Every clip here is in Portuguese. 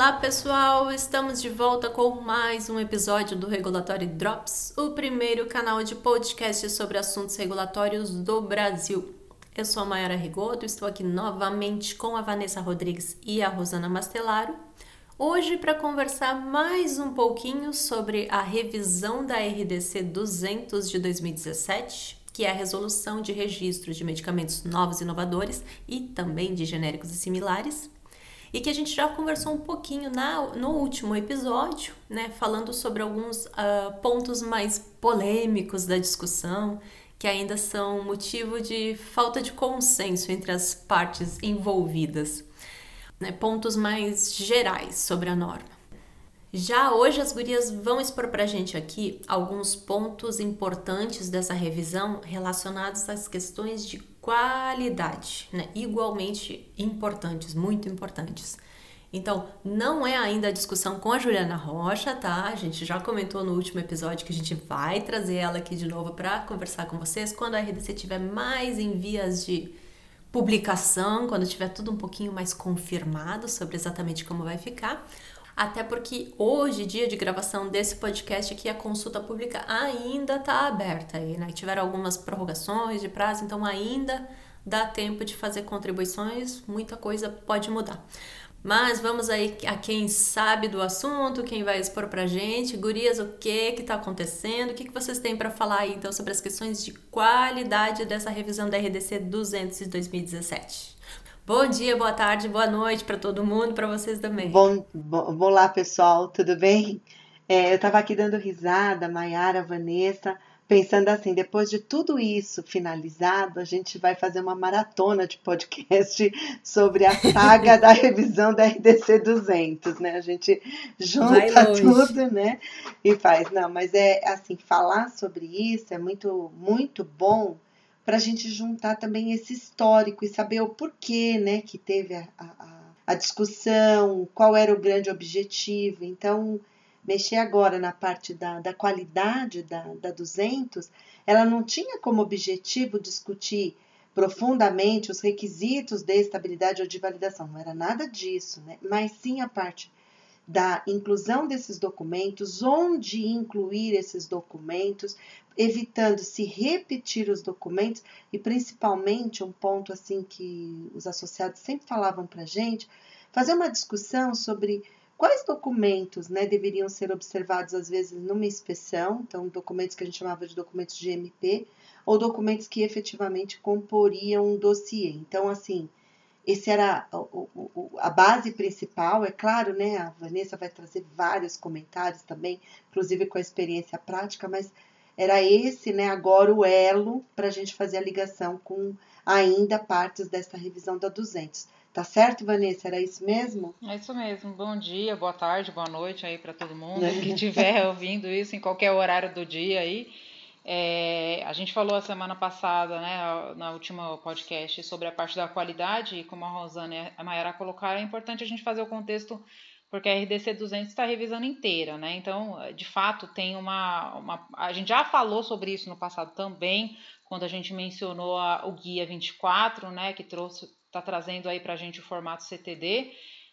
Olá pessoal, estamos de volta com mais um episódio do Regulatório Drops, o primeiro canal de podcast sobre assuntos regulatórios do Brasil. Eu sou a Mayara Rigoto, estou aqui novamente com a Vanessa Rodrigues e a Rosana Mastelaro, hoje para conversar mais um pouquinho sobre a revisão da RDC 200 de 2017, que é a resolução de registro de medicamentos novos e inovadores e também de genéricos e similares e que a gente já conversou um pouquinho na, no último episódio, né, falando sobre alguns uh, pontos mais polêmicos da discussão, que ainda são motivo de falta de consenso entre as partes envolvidas, né, pontos mais gerais sobre a norma. Já hoje as gurias vão expor pra gente aqui alguns pontos importantes dessa revisão relacionados às questões de qualidade, né? igualmente importantes, muito importantes. Então, não é ainda a discussão com a Juliana Rocha, tá? A gente já comentou no último episódio que a gente vai trazer ela aqui de novo para conversar com vocês quando a RDC tiver mais em vias de publicação, quando tiver tudo um pouquinho mais confirmado sobre exatamente como vai ficar até porque hoje, dia de gravação desse podcast aqui, a consulta pública ainda está aberta aí, né? Tiveram algumas prorrogações de prazo, então ainda dá tempo de fazer contribuições, muita coisa pode mudar. Mas vamos aí a quem sabe do assunto, quem vai expor pra gente. Gurias, o que que tá acontecendo? O que, que vocês têm para falar aí, então, sobre as questões de qualidade dessa revisão da RDC 200 de 2017? Bom dia, boa tarde, boa noite para todo mundo, para vocês também. Bom, bom, olá pessoal, tudo bem? É, eu estava aqui dando risada, Maiara, Vanessa, pensando assim, depois de tudo isso finalizado, a gente vai fazer uma maratona de podcast sobre a saga da revisão da RDC 200, né? A gente junta tudo, né? E faz. Não, mas é assim, falar sobre isso é muito, muito bom para a gente juntar também esse histórico e saber o porquê né, que teve a, a, a discussão, qual era o grande objetivo. Então, mexer agora na parte da, da qualidade da, da 200, ela não tinha como objetivo discutir profundamente os requisitos de estabilidade ou de validação, não era nada disso, né? mas sim a parte da inclusão desses documentos, onde incluir esses documentos, evitando se repetir os documentos e principalmente um ponto assim que os associados sempre falavam para gente, fazer uma discussão sobre quais documentos né, deveriam ser observados às vezes numa inspeção, então documentos que a gente chamava de documentos de MP, ou documentos que efetivamente comporiam um dossiê. Então, assim, esse era a base principal, é claro, né? A Vanessa vai trazer vários comentários também, inclusive com a experiência prática, mas era esse, né? Agora o elo para a gente fazer a ligação com ainda partes dessa revisão da 200. Tá certo, Vanessa? Era isso mesmo? É isso mesmo. Bom dia, boa tarde, boa noite aí para todo mundo que estiver ouvindo isso em qualquer horário do dia aí. É, a gente falou a semana passada, né, na última podcast, sobre a parte da qualidade, e como a Rosana e a Mayara colocaram, é importante a gente fazer o contexto, porque a RDC 200 está revisando inteira, né? Então, de fato, tem uma, uma. A gente já falou sobre isso no passado também, quando a gente mencionou a, o Guia 24, né, que trouxe, está trazendo aí para a gente o formato CTD.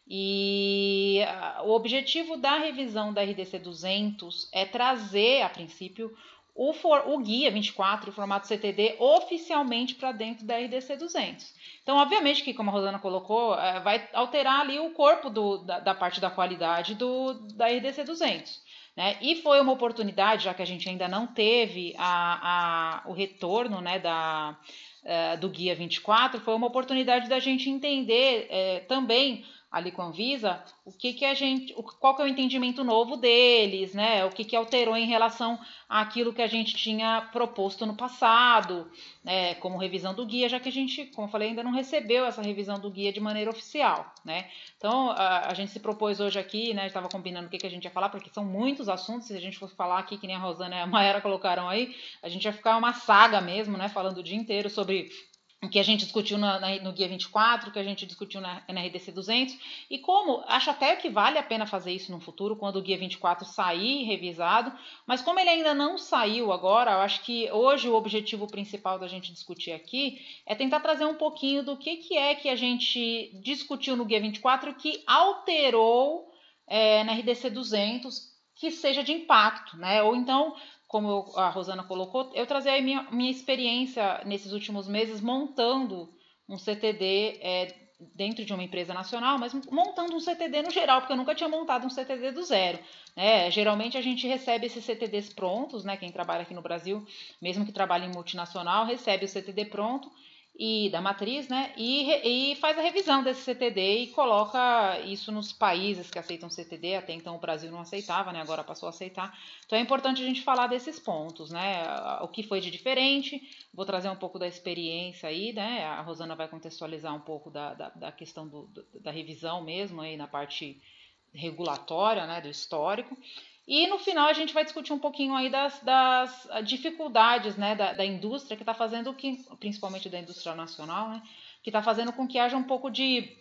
E o objetivo da revisão da RDC 200 é trazer, a princípio, o, for, o guia 24, o formato CTD, oficialmente para dentro da RDC 200. Então, obviamente que, como a Rosana colocou, é, vai alterar ali o corpo do, da, da, parte da qualidade do, da RDC 200. Né? E foi uma oportunidade, já que a gente ainda não teve a, a, o retorno né, da, uh, do Guia 24, foi uma oportunidade da gente entender uh, também ali com a Anvisa, o que que a gente, qual que é o entendimento novo deles, né? O que que alterou em relação àquilo que a gente tinha proposto no passado, né? Como revisão do guia, já que a gente, como eu falei, ainda não recebeu essa revisão do guia de maneira oficial, né? Então a, a gente se propôs hoje aqui, né? Estava combinando o que que a gente ia falar, porque são muitos assuntos. Se a gente fosse falar aqui, que nem a Rosana e a Maera colocaram aí, a gente ia ficar uma saga mesmo, né? Falando o dia inteiro sobre que a gente discutiu no Guia 24, que a gente discutiu na, na RDC 200, e como, acho até que vale a pena fazer isso no futuro, quando o Guia 24 sair revisado, mas como ele ainda não saiu agora, eu acho que hoje o objetivo principal da gente discutir aqui é tentar trazer um pouquinho do que, que é que a gente discutiu no Guia 24 que alterou é, na RDC 200 que seja de impacto, né? Ou então como a Rosana colocou, eu trazer a minha, minha experiência nesses últimos meses montando um CTD é, dentro de uma empresa nacional, mas montando um CTD no geral, porque eu nunca tinha montado um CTD do zero. Né? Geralmente a gente recebe esses CTDs prontos, né? quem trabalha aqui no Brasil, mesmo que trabalhe em multinacional, recebe o CTD pronto e da matriz, né? E, e faz a revisão desse CTD e coloca isso nos países que aceitam CTD. Até então o Brasil não aceitava, né? Agora passou a aceitar. Então é importante a gente falar desses pontos, né? O que foi de diferente. Vou trazer um pouco da experiência aí, né? A Rosana vai contextualizar um pouco da, da, da questão do, da revisão mesmo aí na parte regulatória, né? Do histórico. E no final a gente vai discutir um pouquinho aí das, das dificuldades né, da, da indústria que está fazendo que, principalmente da indústria nacional, né, que está fazendo com que haja um pouco de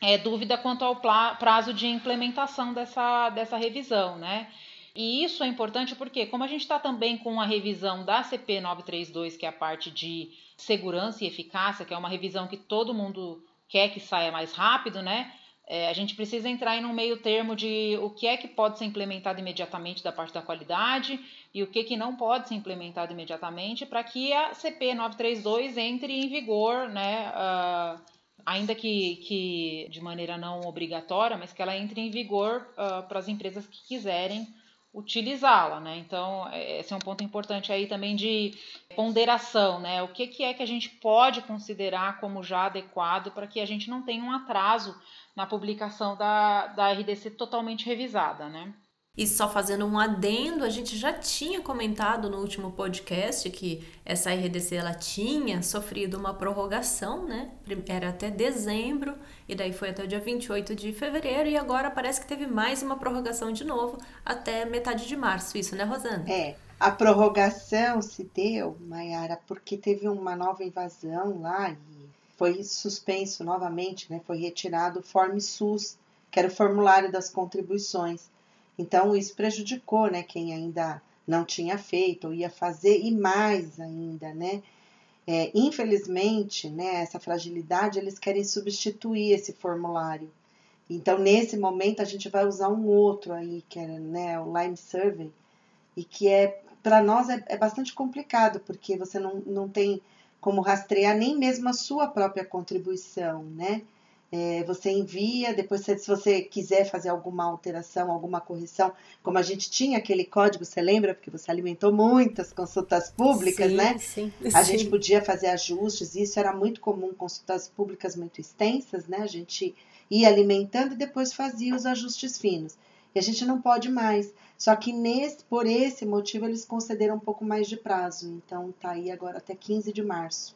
é, dúvida quanto ao prazo de implementação dessa, dessa revisão, né? E isso é importante porque, como a gente está também com a revisão da CP 932, que é a parte de segurança e eficácia, que é uma revisão que todo mundo quer que saia mais rápido, né? É, a gente precisa entrar em um meio termo de o que é que pode ser implementado imediatamente da parte da qualidade e o que, que não pode ser implementado imediatamente para que a CP 932 entre em vigor, né, uh, ainda que, que de maneira não obrigatória, mas que ela entre em vigor uh, para as empresas que quiserem utilizá-la, né? Então, é, esse é um ponto importante aí também de ponderação, né? O que, que é que a gente pode considerar como já adequado para que a gente não tenha um atraso na publicação da, da RDC totalmente revisada, né? E só fazendo um adendo, a gente já tinha comentado no último podcast que essa RDC ela tinha sofrido uma prorrogação, né? Era até dezembro e daí foi até o dia 28 de fevereiro e agora parece que teve mais uma prorrogação de novo até metade de março, isso, né, Rosana? É. A prorrogação se deu, Mayara, porque teve uma nova invasão lá e foi suspenso novamente, né? Foi retirado o Form SUS, que era o formulário das contribuições. Então, isso prejudicou né, quem ainda não tinha feito ou ia fazer, e mais ainda, né? É, infelizmente, né, essa fragilidade, eles querem substituir esse formulário. Então, nesse momento, a gente vai usar um outro aí, que é né, o Lime Survey, e que é, para nós, é, é, bastante complicado, porque você não, não tem como rastrear nem mesmo a sua própria contribuição, né? É, você envia, depois se você quiser fazer alguma alteração, alguma correção, como a gente tinha aquele código, você lembra? Porque você alimentou muitas consultas públicas, sim, né? Sim, a sim. gente podia fazer ajustes, isso era muito comum, consultas públicas muito extensas, né? A gente ia alimentando e depois fazia os ajustes finos. E a gente não pode mais. Só que nesse, por esse motivo eles concederam um pouco mais de prazo. Então tá aí agora até 15 de março.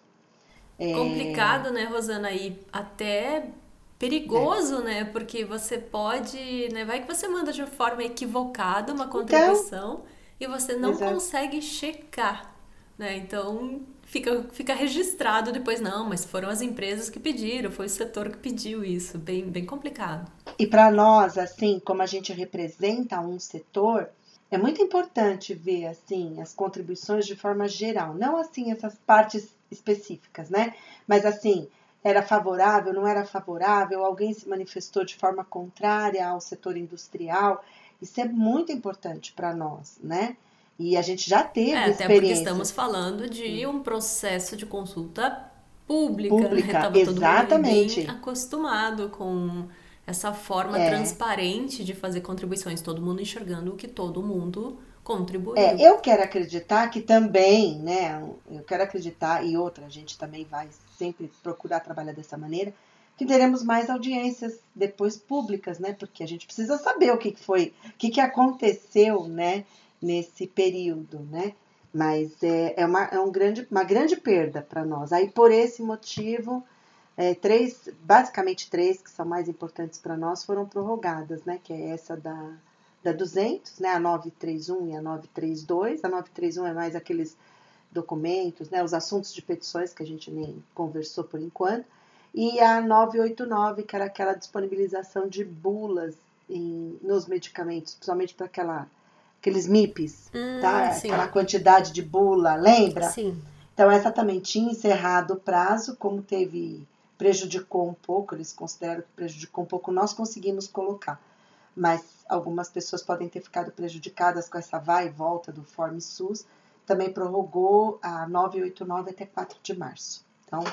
É... Complicado, né, Rosana? E até perigoso, é. né? Porque você pode, né? Vai que você manda de forma equivocada uma contribuição então, e você não exato. consegue checar, né? Então fica, fica registrado depois, não, mas foram as empresas que pediram, foi o setor que pediu isso, bem, bem complicado. E para nós, assim, como a gente representa um setor, é muito importante ver assim as contribuições de forma geral, não assim essas partes específicas, né? Mas assim, era favorável, não era favorável, alguém se manifestou de forma contrária ao setor industrial. Isso é muito importante para nós, né? E a gente já teve é, experiência. Até porque estamos falando de um processo de consulta pública. Né? Pública, né? exatamente. Todo mundo acostumado com essa forma é. transparente de fazer contribuições, todo mundo enxergando o que todo mundo contribuiu. É, eu quero acreditar que também, né? Eu quero acreditar, e outra, a gente também vai sempre procurar trabalhar dessa maneira, que teremos mais audiências depois públicas, né? Porque a gente precisa saber o que foi, o que, que aconteceu, né? Nesse período, né? Mas é, é, uma, é um grande, uma grande perda para nós. Aí, por esse motivo, é, três, basicamente três que são mais importantes para nós foram prorrogadas, né? Que é essa da, da 200, né? A 931 e a 932. A 931 é mais aqueles documentos, né, os assuntos de petições que a gente nem conversou por enquanto, e a 989, que era aquela disponibilização de bulas em, nos medicamentos, principalmente para aquela aqueles MIPs, hum, tá? Sim. Aquela quantidade de bula, lembra? Sim. Então essa também tinha encerrado o prazo, como teve prejudicou um pouco, eles consideram que prejudicou um pouco, nós conseguimos colocar. Mas algumas pessoas podem ter ficado prejudicadas com essa vai e volta do Form SUS. Também prorrogou a 989 até 4 de março. Então,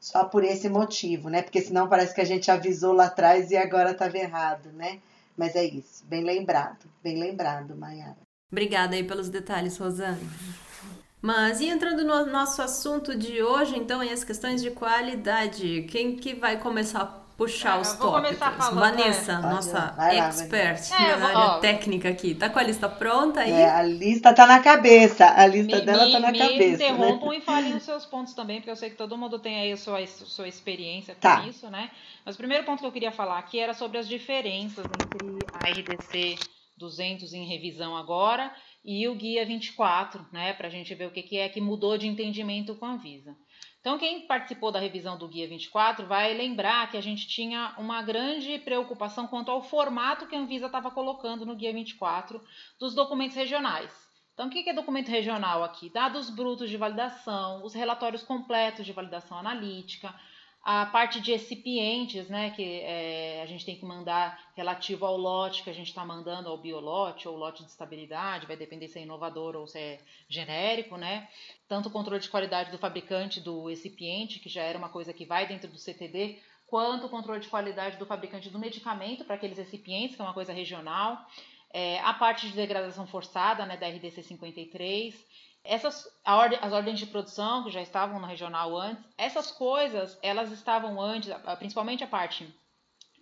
só por esse motivo, né? Porque senão parece que a gente avisou lá atrás e agora estava errado, né? Mas é isso, bem lembrado, bem lembrado, Mayara. Obrigada aí pelos detalhes, Rosana. Mas e entrando no nosso assunto de hoje, então, em as questões de qualidade, quem que vai começar puxar é, os tópicos? Falando, Vanessa, é. nossa lá, expert é, na área ó, técnica aqui, tá com a lista pronta aí? É, a lista tá na cabeça, a lista me, dela me, tá na me cabeça. Me né? interrompam né? e falem os seus pontos também, porque eu sei que todo mundo tem aí a sua, sua experiência com tá. isso, né? Mas o primeiro ponto que eu queria falar aqui era sobre as diferenças entre a RDC 200 em revisão agora e o Guia 24, né, para a gente ver o que, que é que mudou de entendimento com a Anvisa. Então, quem participou da revisão do Guia 24 vai lembrar que a gente tinha uma grande preocupação quanto ao formato que a Anvisa estava colocando no Guia 24 dos documentos regionais. Então, o que é documento regional aqui? Dados brutos de validação, os relatórios completos de validação analítica, a parte de recipientes, né, que é, a gente tem que mandar relativo ao lote que a gente está mandando, ao biolote ou lote de estabilidade, vai depender se é inovador ou se é genérico, né? Tanto o controle de qualidade do fabricante do recipiente, que já era uma coisa que vai dentro do CTD, quanto o controle de qualidade do fabricante do medicamento para aqueles recipientes, que é uma coisa regional. É, a parte de degradação forçada, né, da RDC 53, essas as ordens de produção que já estavam no regional antes, essas coisas elas estavam antes, principalmente a parte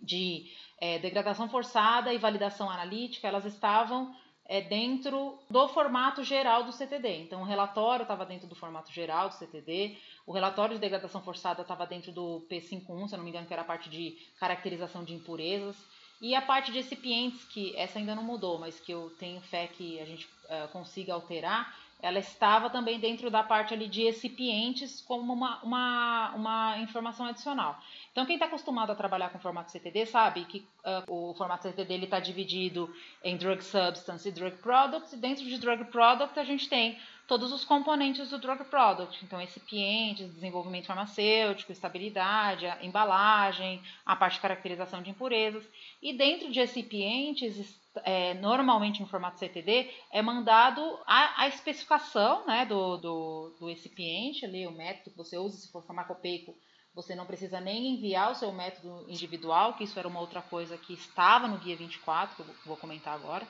de é, degradação forçada e validação analítica, elas estavam é, dentro do formato geral do CTD. Então, o relatório estava dentro do formato geral do CTD, o relatório de degradação forçada estava dentro do P51, se eu não me engano, que era a parte de caracterização de impurezas. E a parte de recipientes, que essa ainda não mudou, mas que eu tenho fé que a gente uh, consiga alterar, ela estava também dentro da parte ali de recipientes como uma, uma, uma informação adicional. Então, quem está acostumado a trabalhar com formato CTD sabe que uh, o formato CTD está dividido em Drug Substance e Drug Product, e dentro de Drug Product a gente tem todos os componentes do drug product, então recipientes, desenvolvimento farmacêutico, estabilidade, a embalagem, a parte de caracterização de impurezas. E dentro de recipientes é, normalmente no formato CTD, é mandado a, a especificação né, do, do, do recipiente, ali, o método que você usa, se for farmacopeico, você não precisa nem enviar o seu método individual, que isso era uma outra coisa que estava no Guia 24, que eu vou comentar agora.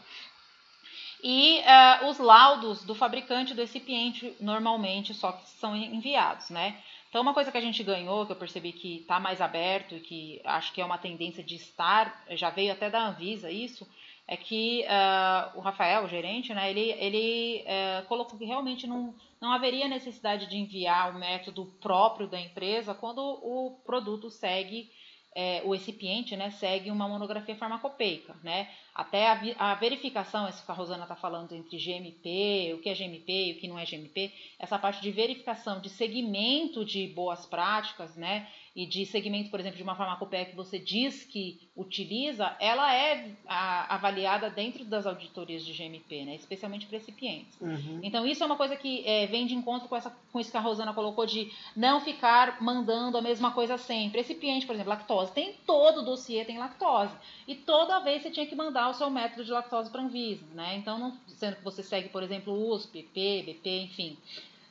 E uh, os laudos do fabricante do recipiente, normalmente, só que são enviados, né? Então, uma coisa que a gente ganhou, que eu percebi que está mais aberto e que acho que é uma tendência de estar, já veio até da Anvisa isso, é que uh, o Rafael, o gerente, né, ele, ele uh, colocou que realmente não, não haveria necessidade de enviar o método próprio da empresa quando o produto segue, é, o recipiente né, segue uma monografia farmacopeica. Né? Até a, a verificação, isso que a Rosana está falando entre GMP, o que é GMP e o que não é GMP, essa parte de verificação de segmento de boas práticas, né? E de segmento, por exemplo, de uma farmacopeia que você diz que utiliza, ela é a, avaliada dentro das auditorias de GMP, né? especialmente para recipientes. Uhum. Então, isso é uma coisa que é, vem de encontro com, essa, com isso que a Rosana colocou, de não ficar mandando a mesma coisa sempre. Recipiente, por exemplo, lactose. Tem todo o dossiê, tem lactose. E toda vez você tinha que mandar o seu método de lactose para a Anvisa. Né? Então, não, sendo que você segue, por exemplo, USP, BP, BP, enfim.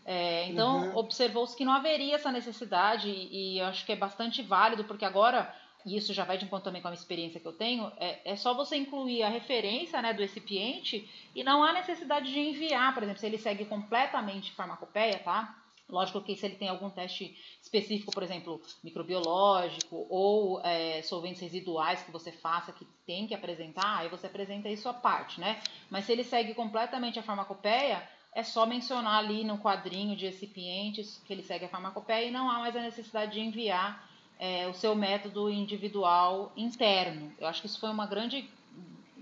É, então, uhum. observou-se que não haveria essa necessidade, e, e eu acho que é bastante válido, porque agora, e isso já vai de encontro também com a experiência que eu tenho, é, é só você incluir a referência né, do recipiente e não há necessidade de enviar, por exemplo, se ele segue completamente farmacopeia, tá? Lógico que se ele tem algum teste específico, por exemplo, microbiológico ou é, solventes residuais que você faça que tem que apresentar, aí você apresenta isso à parte, né? Mas se ele segue completamente a farmacopeia, é só mencionar ali no quadrinho de recipientes que ele segue a farmacopeia e não há mais a necessidade de enviar é, o seu método individual interno. Eu acho que isso foi uma grande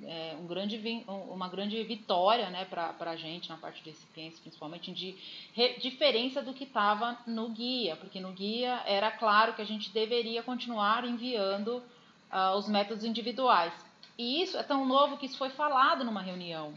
é, um grande, uma grande vitória né, para a gente na parte de recipientes, principalmente de re, diferença do que estava no guia, porque no guia era claro que a gente deveria continuar enviando uh, os métodos individuais. E isso é tão novo que isso foi falado numa reunião.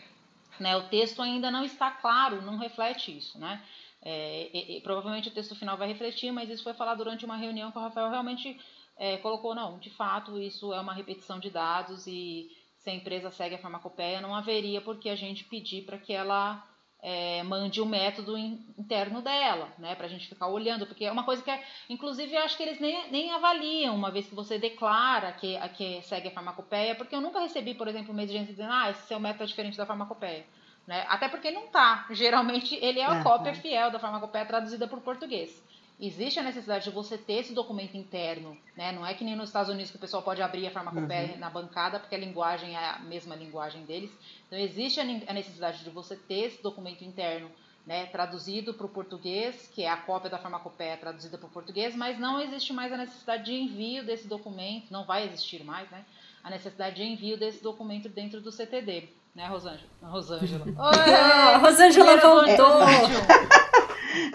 Né? O texto ainda não está claro, não reflete isso. Né? É, e, e, provavelmente o texto final vai refletir, mas isso foi falado durante uma reunião que o Rafael realmente é, colocou, não, de fato isso é uma repetição de dados e se a empresa segue a farmacopeia, não haveria por que a gente pedir para que ela é, mande o método interno dela, né, para a gente ficar olhando, porque é uma coisa que, é, inclusive, eu acho que eles nem, nem avaliam uma vez que você declara que, a, que segue a farmacopeia, porque eu nunca recebi, por exemplo, uma exigência dizendo, ah, esse seu método é diferente da farmacopeia. Né? Até porque não tá. Geralmente ele é a cópia fiel da farmacopeia traduzida por português existe a necessidade de você ter esse documento interno, né? Não é que nem nos Estados Unidos que o pessoal pode abrir a farmacopeia uhum. na bancada porque a linguagem é a mesma linguagem deles. Então existe a necessidade de você ter esse documento interno, né, traduzido para o português, que é a cópia da farmacopeia traduzida para o português, mas não existe mais a necessidade de envio desse documento, não vai existir mais, né? A necessidade de envio desse documento dentro do CTD, né, Rosângela? Rosângela. Oi, Rosângela voltou.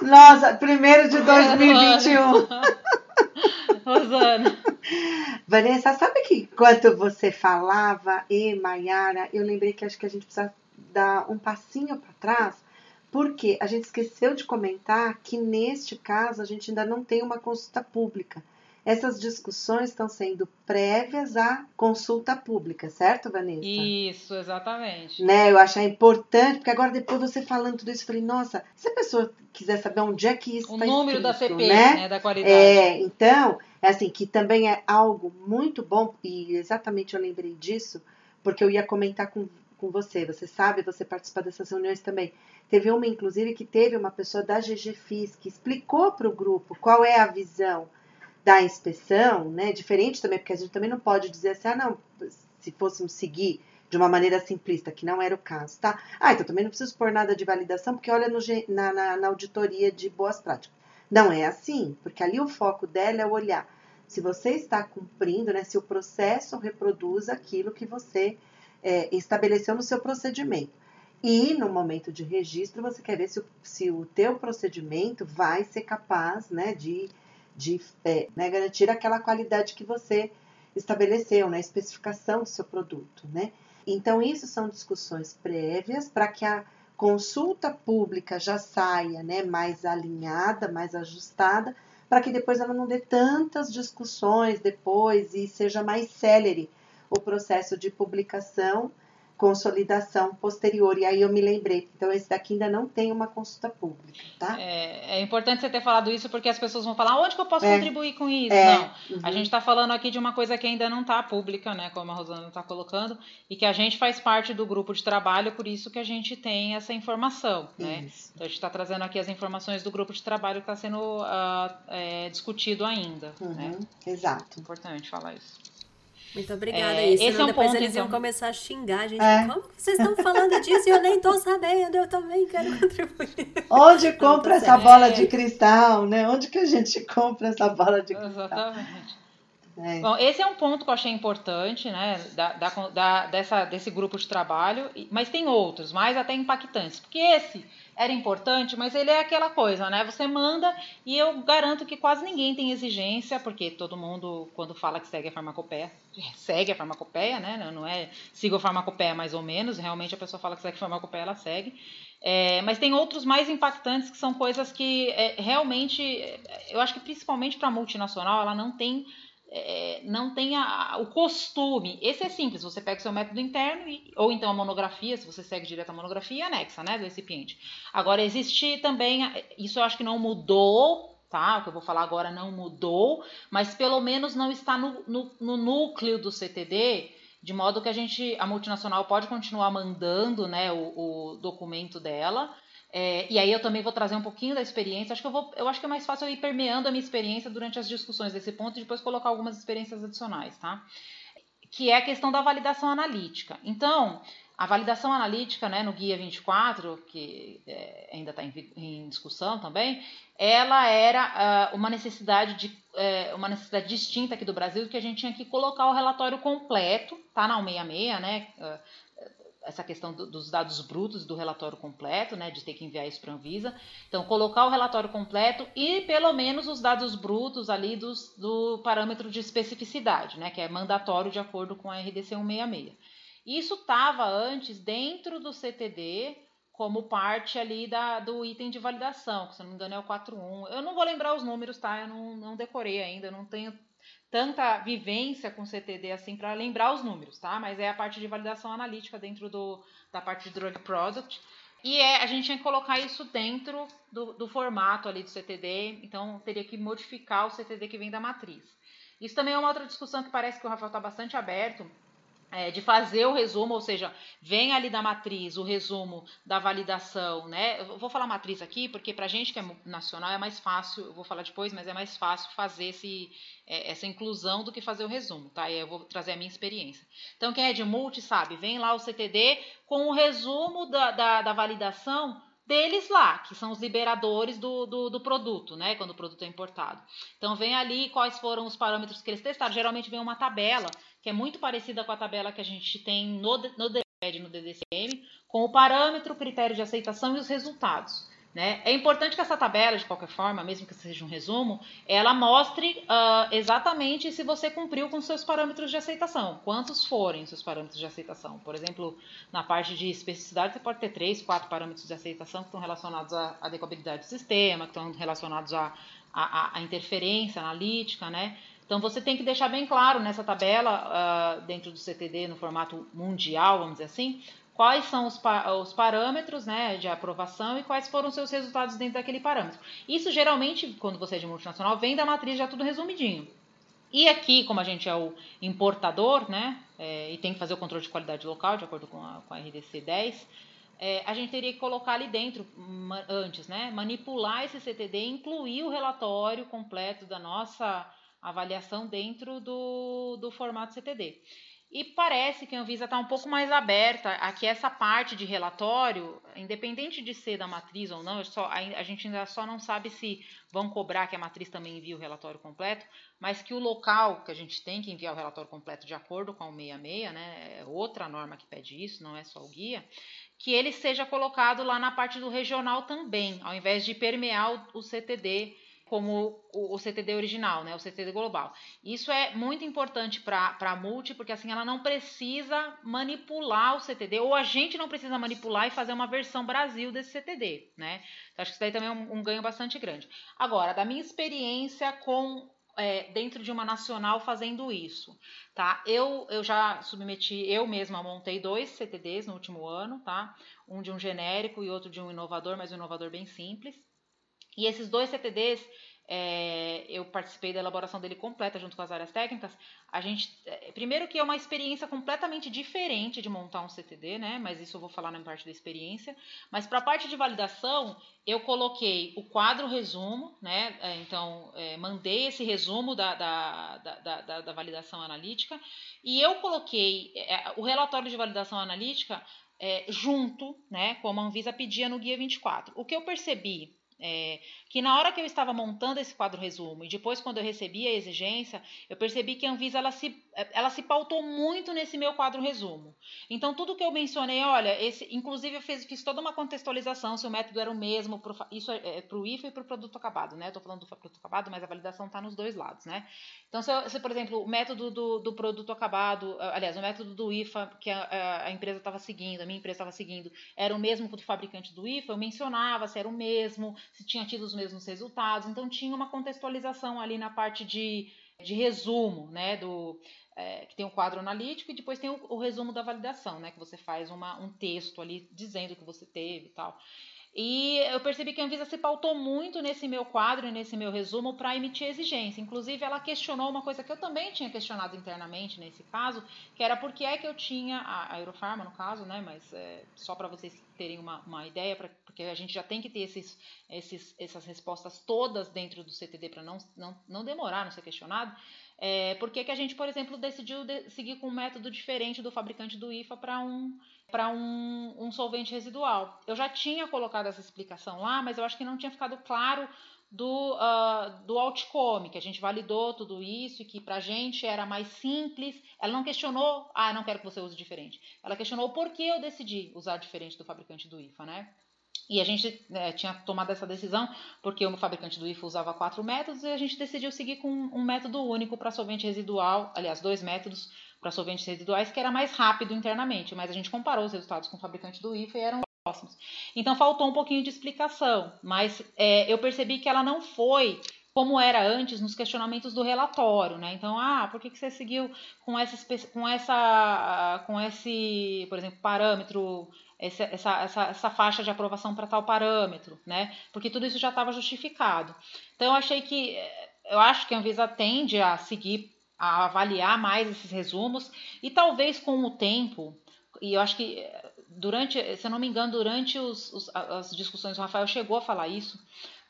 Nossa, primeiro de 2021. Rosana. Vanessa, sabe que quando você falava, e Maiara, eu lembrei que acho que a gente precisa dar um passinho para trás, porque a gente esqueceu de comentar que neste caso a gente ainda não tem uma consulta pública. Essas discussões estão sendo prévias à consulta pública, certo, Vanessa? Isso, exatamente. Né, eu achei importante, porque agora depois você falando tudo isso, eu falei, nossa, se a pessoa quiser saber onde é que isso está O número da CP, né? né? da qualidade. É, então, é assim, que também é algo muito bom, e exatamente eu lembrei disso, porque eu ia comentar com, com você, você sabe, você participa dessas reuniões também. Teve uma, inclusive, que teve uma pessoa da GGFIS que explicou para o grupo qual é a visão da inspeção, né, diferente também, porque a gente também não pode dizer assim, ah, não, se fôssemos seguir de uma maneira simplista, que não era o caso, tá? Ah, então também não preciso pôr nada de validação, porque olha no, na, na, na auditoria de boas práticas. Não é assim, porque ali o foco dela é olhar se você está cumprindo, né, se o processo reproduz aquilo que você é, estabeleceu no seu procedimento. E no momento de registro, você quer ver se o, se o teu procedimento vai ser capaz né, de de é, né, garantir aquela qualidade que você estabeleceu, né, especificação do seu produto, né? Então, isso são discussões prévias para que a consulta pública já saia né, mais alinhada, mais ajustada, para que depois ela não dê tantas discussões depois e seja mais célere o processo de publicação consolidação posterior. E aí eu me lembrei, então esse daqui ainda não tem uma consulta pública, tá? É, é importante você ter falado isso porque as pessoas vão falar, onde que eu posso é, contribuir com isso? É, não, uhum. a gente está falando aqui de uma coisa que ainda não está pública, né, como a Rosana está colocando, e que a gente faz parte do grupo de trabalho, por isso que a gente tem essa informação, né? Então a gente está trazendo aqui as informações do grupo de trabalho que está sendo uh, discutido ainda, uhum, né? Exato. Importante falar isso. Muito obrigada. É, esse é um depois ponto, eles iam então. começar a xingar, gente. É. Como que vocês estão falando disso e eu nem estou sabendo? Eu também quero contribuir. Onde compra essa bola de cristal, né? Onde que a gente compra essa bola de cristal? Exatamente. É. Bom, esse é um ponto que eu achei importante, né, da, da, dessa, desse grupo de trabalho, mas tem outros, mais até impactantes, porque esse era importante, mas ele é aquela coisa, né? Você manda e eu garanto que quase ninguém tem exigência, porque todo mundo, quando fala que segue a farmacopeia, segue a farmacopeia, né? Não é siga a farmacopeia mais ou menos, realmente a pessoa fala que segue a farmacopeia, ela segue. É, mas tem outros mais impactantes que são coisas que é, realmente, eu acho que principalmente para multinacional, ela não tem é, não tenha o costume. Esse é simples, você pega o seu método interno, e, ou então a monografia, se você segue direto a monografia, e anexa, né, do recipiente. Agora, existe também, isso eu acho que não mudou, tá? O que eu vou falar agora não mudou, mas pelo menos não está no, no, no núcleo do CTD, de modo que a gente, a multinacional pode continuar mandando, né, o, o documento dela, é, e aí eu também vou trazer um pouquinho da experiência. Acho que eu vou, eu acho que é mais fácil eu ir permeando a minha experiência durante as discussões desse ponto e depois colocar algumas experiências adicionais, tá? Que é a questão da validação analítica. Então, A validação analítica, né, no Guia 24, que é, ainda está em, em, discussão também, ela era uh, uma necessidade de uh, uma necessidade distinta aqui do Brasil, que a gente tinha que colocar o relatório completo, tá na 166, né? Uh, essa questão do, dos dados brutos do relatório completo, né, de ter que enviar isso para a Anvisa. Então, colocar o relatório completo e pelo menos os dados brutos ali dos, do parâmetro de especificidade, né, que é mandatório de acordo com a RDC 166. Isso estava antes dentro do CTD como parte ali da, do item de validação, que se não me engano é o 41. Eu não vou lembrar os números, tá? Eu não, não decorei ainda, não tenho tanta vivência com CTD assim para lembrar os números, tá? Mas é a parte de validação analítica dentro do, da parte de drug product. E é, a gente tinha que colocar isso dentro do, do formato ali do CTD, então teria que modificar o CTD que vem da matriz. Isso também é uma outra discussão que parece que o Rafael está bastante aberto, é, de fazer o resumo, ou seja, vem ali da matriz o resumo da validação, né? Eu vou falar matriz aqui porque para gente que é nacional é mais fácil, eu vou falar depois, mas é mais fácil fazer esse, é, essa inclusão do que fazer o resumo, tá? E eu vou trazer a minha experiência. Então, quem é de multi sabe, vem lá o CTD com o resumo da, da, da validação deles lá, que são os liberadores do, do, do, produto, né? Quando o produto é importado. Então, vem ali quais foram os parâmetros que eles testaram. Geralmente vem uma tabela, que é muito parecida com a tabela que a gente tem no, no DPED, no DDCM, com o parâmetro, critério de aceitação e os resultados. Né? É importante que essa tabela, de qualquer forma, mesmo que seja um resumo, ela mostre uh, exatamente se você cumpriu com seus parâmetros de aceitação, quantos forem seus parâmetros de aceitação. Por exemplo, na parte de especificidade, você pode ter três, quatro parâmetros de aceitação que estão relacionados à adequabilidade do sistema, que estão relacionados à, à, à interferência analítica, né? Então você tem que deixar bem claro nessa tabela, uh, dentro do CTD, no formato mundial, vamos dizer assim, quais são os, pa os parâmetros né, de aprovação e quais foram seus resultados dentro daquele parâmetro. Isso geralmente, quando você é de multinacional, vem da matriz já tudo resumidinho. E aqui, como a gente é o importador, né, é, e tem que fazer o controle de qualidade local, de acordo com a, com a RDC 10, é, a gente teria que colocar ali dentro, antes, né, manipular esse CTD, incluir o relatório completo da nossa avaliação dentro do, do formato CTD. E parece que a Anvisa está um pouco mais aberta a que essa parte de relatório, independente de ser da matriz ou não, só, a, gente ainda só não sabe se vão cobrar que a matriz também envie o relatório completo, mas que o local que a gente tem que enviar o relatório completo de acordo com o 66, né, é outra norma que pede isso, não é só o guia, que ele seja colocado lá na parte do regional também, ao invés de permear o CTD como o, o, CTD original, né, o CTD global. Isso é muito importante para a multi, porque assim ela não precisa manipular o CTD, ou a gente não precisa manipular e fazer uma versão Brasil desse CTD, né? Então, acho que isso daí também é um, um ganho bastante grande. Agora, da minha experiência com é, dentro de uma nacional fazendo isso, tá? Eu, eu já submeti, eu mesma montei dois CTDs no último ano, tá? Um de um genérico e outro de um inovador, mas um inovador bem simples. E esses dois CTDs, é, eu participei da elaboração dele completa junto com as áreas técnicas. A gente, é, primeiro que é uma experiência completamente diferente de montar um CTD, né? Mas isso eu vou falar na parte da experiência. Mas para a parte de validação, eu coloquei o quadro resumo, né? É, então, é, mandei esse resumo da, da, da, da, da validação analítica e eu coloquei é, o relatório de validação analítica é, junto, né? Como a Anvisa pedia no Guia 24. O que eu percebi é, que na hora que eu estava montando esse quadro resumo e depois quando eu recebi a exigência, eu percebi que a Anvisa ela se, ela se pautou muito nesse meu quadro resumo. Então tudo que eu mencionei, olha, esse, inclusive eu fiz, fiz toda uma contextualização se o método era o mesmo, isso é, é para o IFA e para o produto acabado, né? Estou falando do produto acabado, mas a validação está nos dois lados, né? Então se, se, por exemplo, o método do, do produto acabado, aliás, o método do IFA que a, a empresa estava seguindo, a minha empresa estava seguindo, era o mesmo que o do fabricante do IFA, eu mencionava se era o mesmo, se tinha tido os mesmos resultados. Então tinha uma contextualização ali na parte de, de resumo, né? Do, é, que tem o quadro analítico e depois tem o, o, resumo da validação, né? Que você faz uma, um texto ali dizendo que você teve e tal. E eu percebi que a Anvisa se pautou muito nesse meu quadro nesse meu resumo para emitir exigência. Inclusive, ela questionou uma coisa que eu também tinha questionado internamente nesse caso, que era por que é que eu tinha, a Eurofarma no caso, né, mas é, só para vocês terem uma, uma ideia, pra, porque a gente já tem que ter esses, esses, essas respostas todas dentro do CTD para não, não, não demorar, não ser questionado. É, por que, que a gente, por exemplo, decidiu de seguir com um método diferente do fabricante do IFA para um, um, um solvente residual? Eu já tinha colocado essa explicação lá, mas eu acho que não tinha ficado claro do, uh, do outcome, que a gente validou tudo isso e que para a gente era mais simples. Ela não questionou, ah, não quero que você use diferente. Ela questionou por que eu decidi usar diferente do fabricante do IFA, né? E a gente né, tinha tomado essa decisão porque o fabricante do IFA usava quatro métodos e a gente decidiu seguir com um método único para solvente residual, aliás, dois métodos para solventes residuais, que era mais rápido internamente, mas a gente comparou os resultados com o fabricante do IFA e eram próximos. Então faltou um pouquinho de explicação, mas é, eu percebi que ela não foi como era antes nos questionamentos do relatório, né? Então, ah, por que, que você seguiu com essa, com essa, com esse, por exemplo, parâmetro essa, essa, essa, faixa de aprovação para tal parâmetro, né? Porque tudo isso já estava justificado. Então eu achei que eu acho que a Anvisa tende a seguir a avaliar mais esses resumos e talvez com o tempo, e eu acho que durante, se eu não me engano, durante os, os, as discussões o Rafael chegou a falar isso,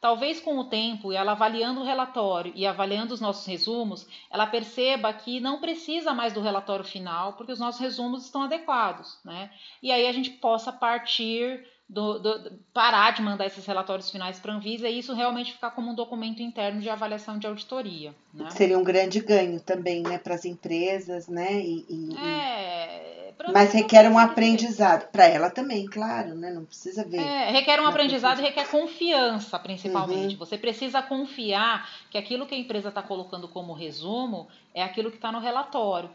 Talvez com o tempo e ela avaliando o relatório e avaliando os nossos resumos, ela perceba que não precisa mais do relatório final, porque os nossos resumos estão adequados, né? E aí a gente possa partir do, do, parar de mandar esses relatórios finais para a Anvisa e isso realmente ficar como um documento interno de avaliação de auditoria. Né? Seria um grande ganho também, né, para as empresas, né? E, e, é, mas requer um aprendizado. Para ela também, claro, né? Não precisa ver. É, requer um aprendizado e requer confiança, principalmente. Uhum. Você precisa confiar que aquilo que a empresa está colocando como resumo é aquilo que está no relatório.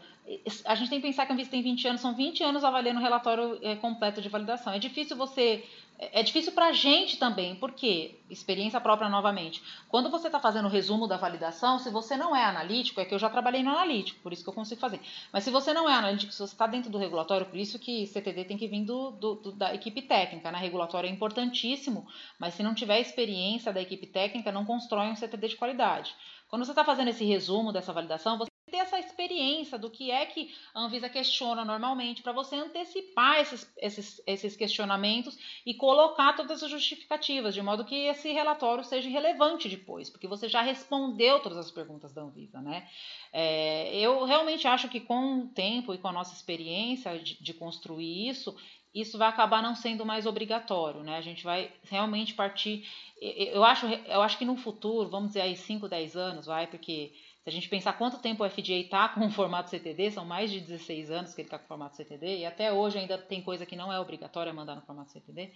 A gente tem que pensar que a Anvisa tem 20 anos, são 20 anos avaliando o relatório é, completo de validação. É difícil você é difícil para a gente também, porque, experiência própria novamente, quando você está fazendo o resumo da validação, se você não é analítico, é que eu já trabalhei no analítico, por isso que eu consigo fazer, mas se você não é analítico, se você está dentro do regulatório, por isso que CTD tem que vir do, do, do, da equipe técnica, né? Regulatório é importantíssimo, mas se não tiver experiência da equipe técnica, não constrói um CTD de qualidade. Quando você está fazendo esse resumo dessa validação, você ter essa experiência do que é que a Anvisa questiona normalmente, para você antecipar esses, esses, esses questionamentos e colocar todas as justificativas, de modo que esse relatório seja relevante depois, porque você já respondeu todas as perguntas da Anvisa, né? É, eu realmente acho que com o tempo e com a nossa experiência de, de construir isso, isso vai acabar não sendo mais obrigatório, né? A gente vai realmente partir. Eu acho, eu acho que no futuro, vamos dizer aí 5, 10 anos, vai, porque se a gente pensar quanto tempo o FDA está com o formato CTD, são mais de 16 anos que ele está com o formato CTD, e até hoje ainda tem coisa que não é obrigatória mandar no formato CTD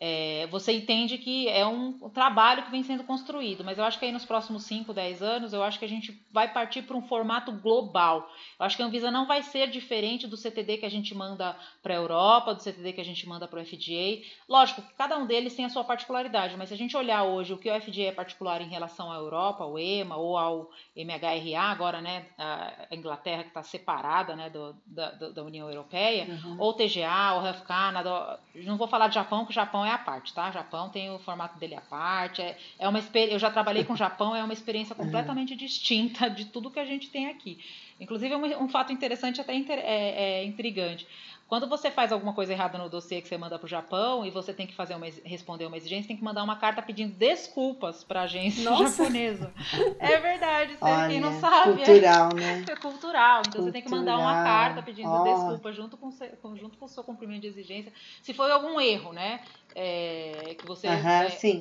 é, você entende que é um trabalho que vem sendo construído, mas eu acho que aí nos próximos 5, 10 anos, eu acho que a gente vai partir para um formato global. Eu acho que a Anvisa não vai ser diferente do CTD que a gente manda para a Europa, do CTD que a gente manda para o FDA. Lógico cada um deles tem a sua particularidade, mas se a gente olhar hoje o que o FDA é particular em relação à Europa, ao EMA ou ao MHRA, agora né, a Inglaterra que está separada né, do, da, da, União Europeia, uhum. ou TGA, ou Health Canada, não vou falar de Japão, que o Japão é a parte, tá? Japão tem o formato dele à parte. É, é uma Eu já trabalhei com o Japão, é uma experiência completamente distinta de tudo que a gente tem aqui. Inclusive, um, um fato interessante, até inter, é, é intrigante. Quando você faz alguma coisa errada no dossiê que você manda para o Japão e você tem que fazer uma, responder uma exigência, tem que mandar uma carta pedindo desculpas para a agência Nossa. japonesa. É verdade, Olha, quem não sabe. Cultural, é, né? É cultural. Então cultural. você tem que mandar uma carta pedindo oh. desculpa junto com, junto com o seu cumprimento de exigência. Se foi algum erro, né? É, que você é,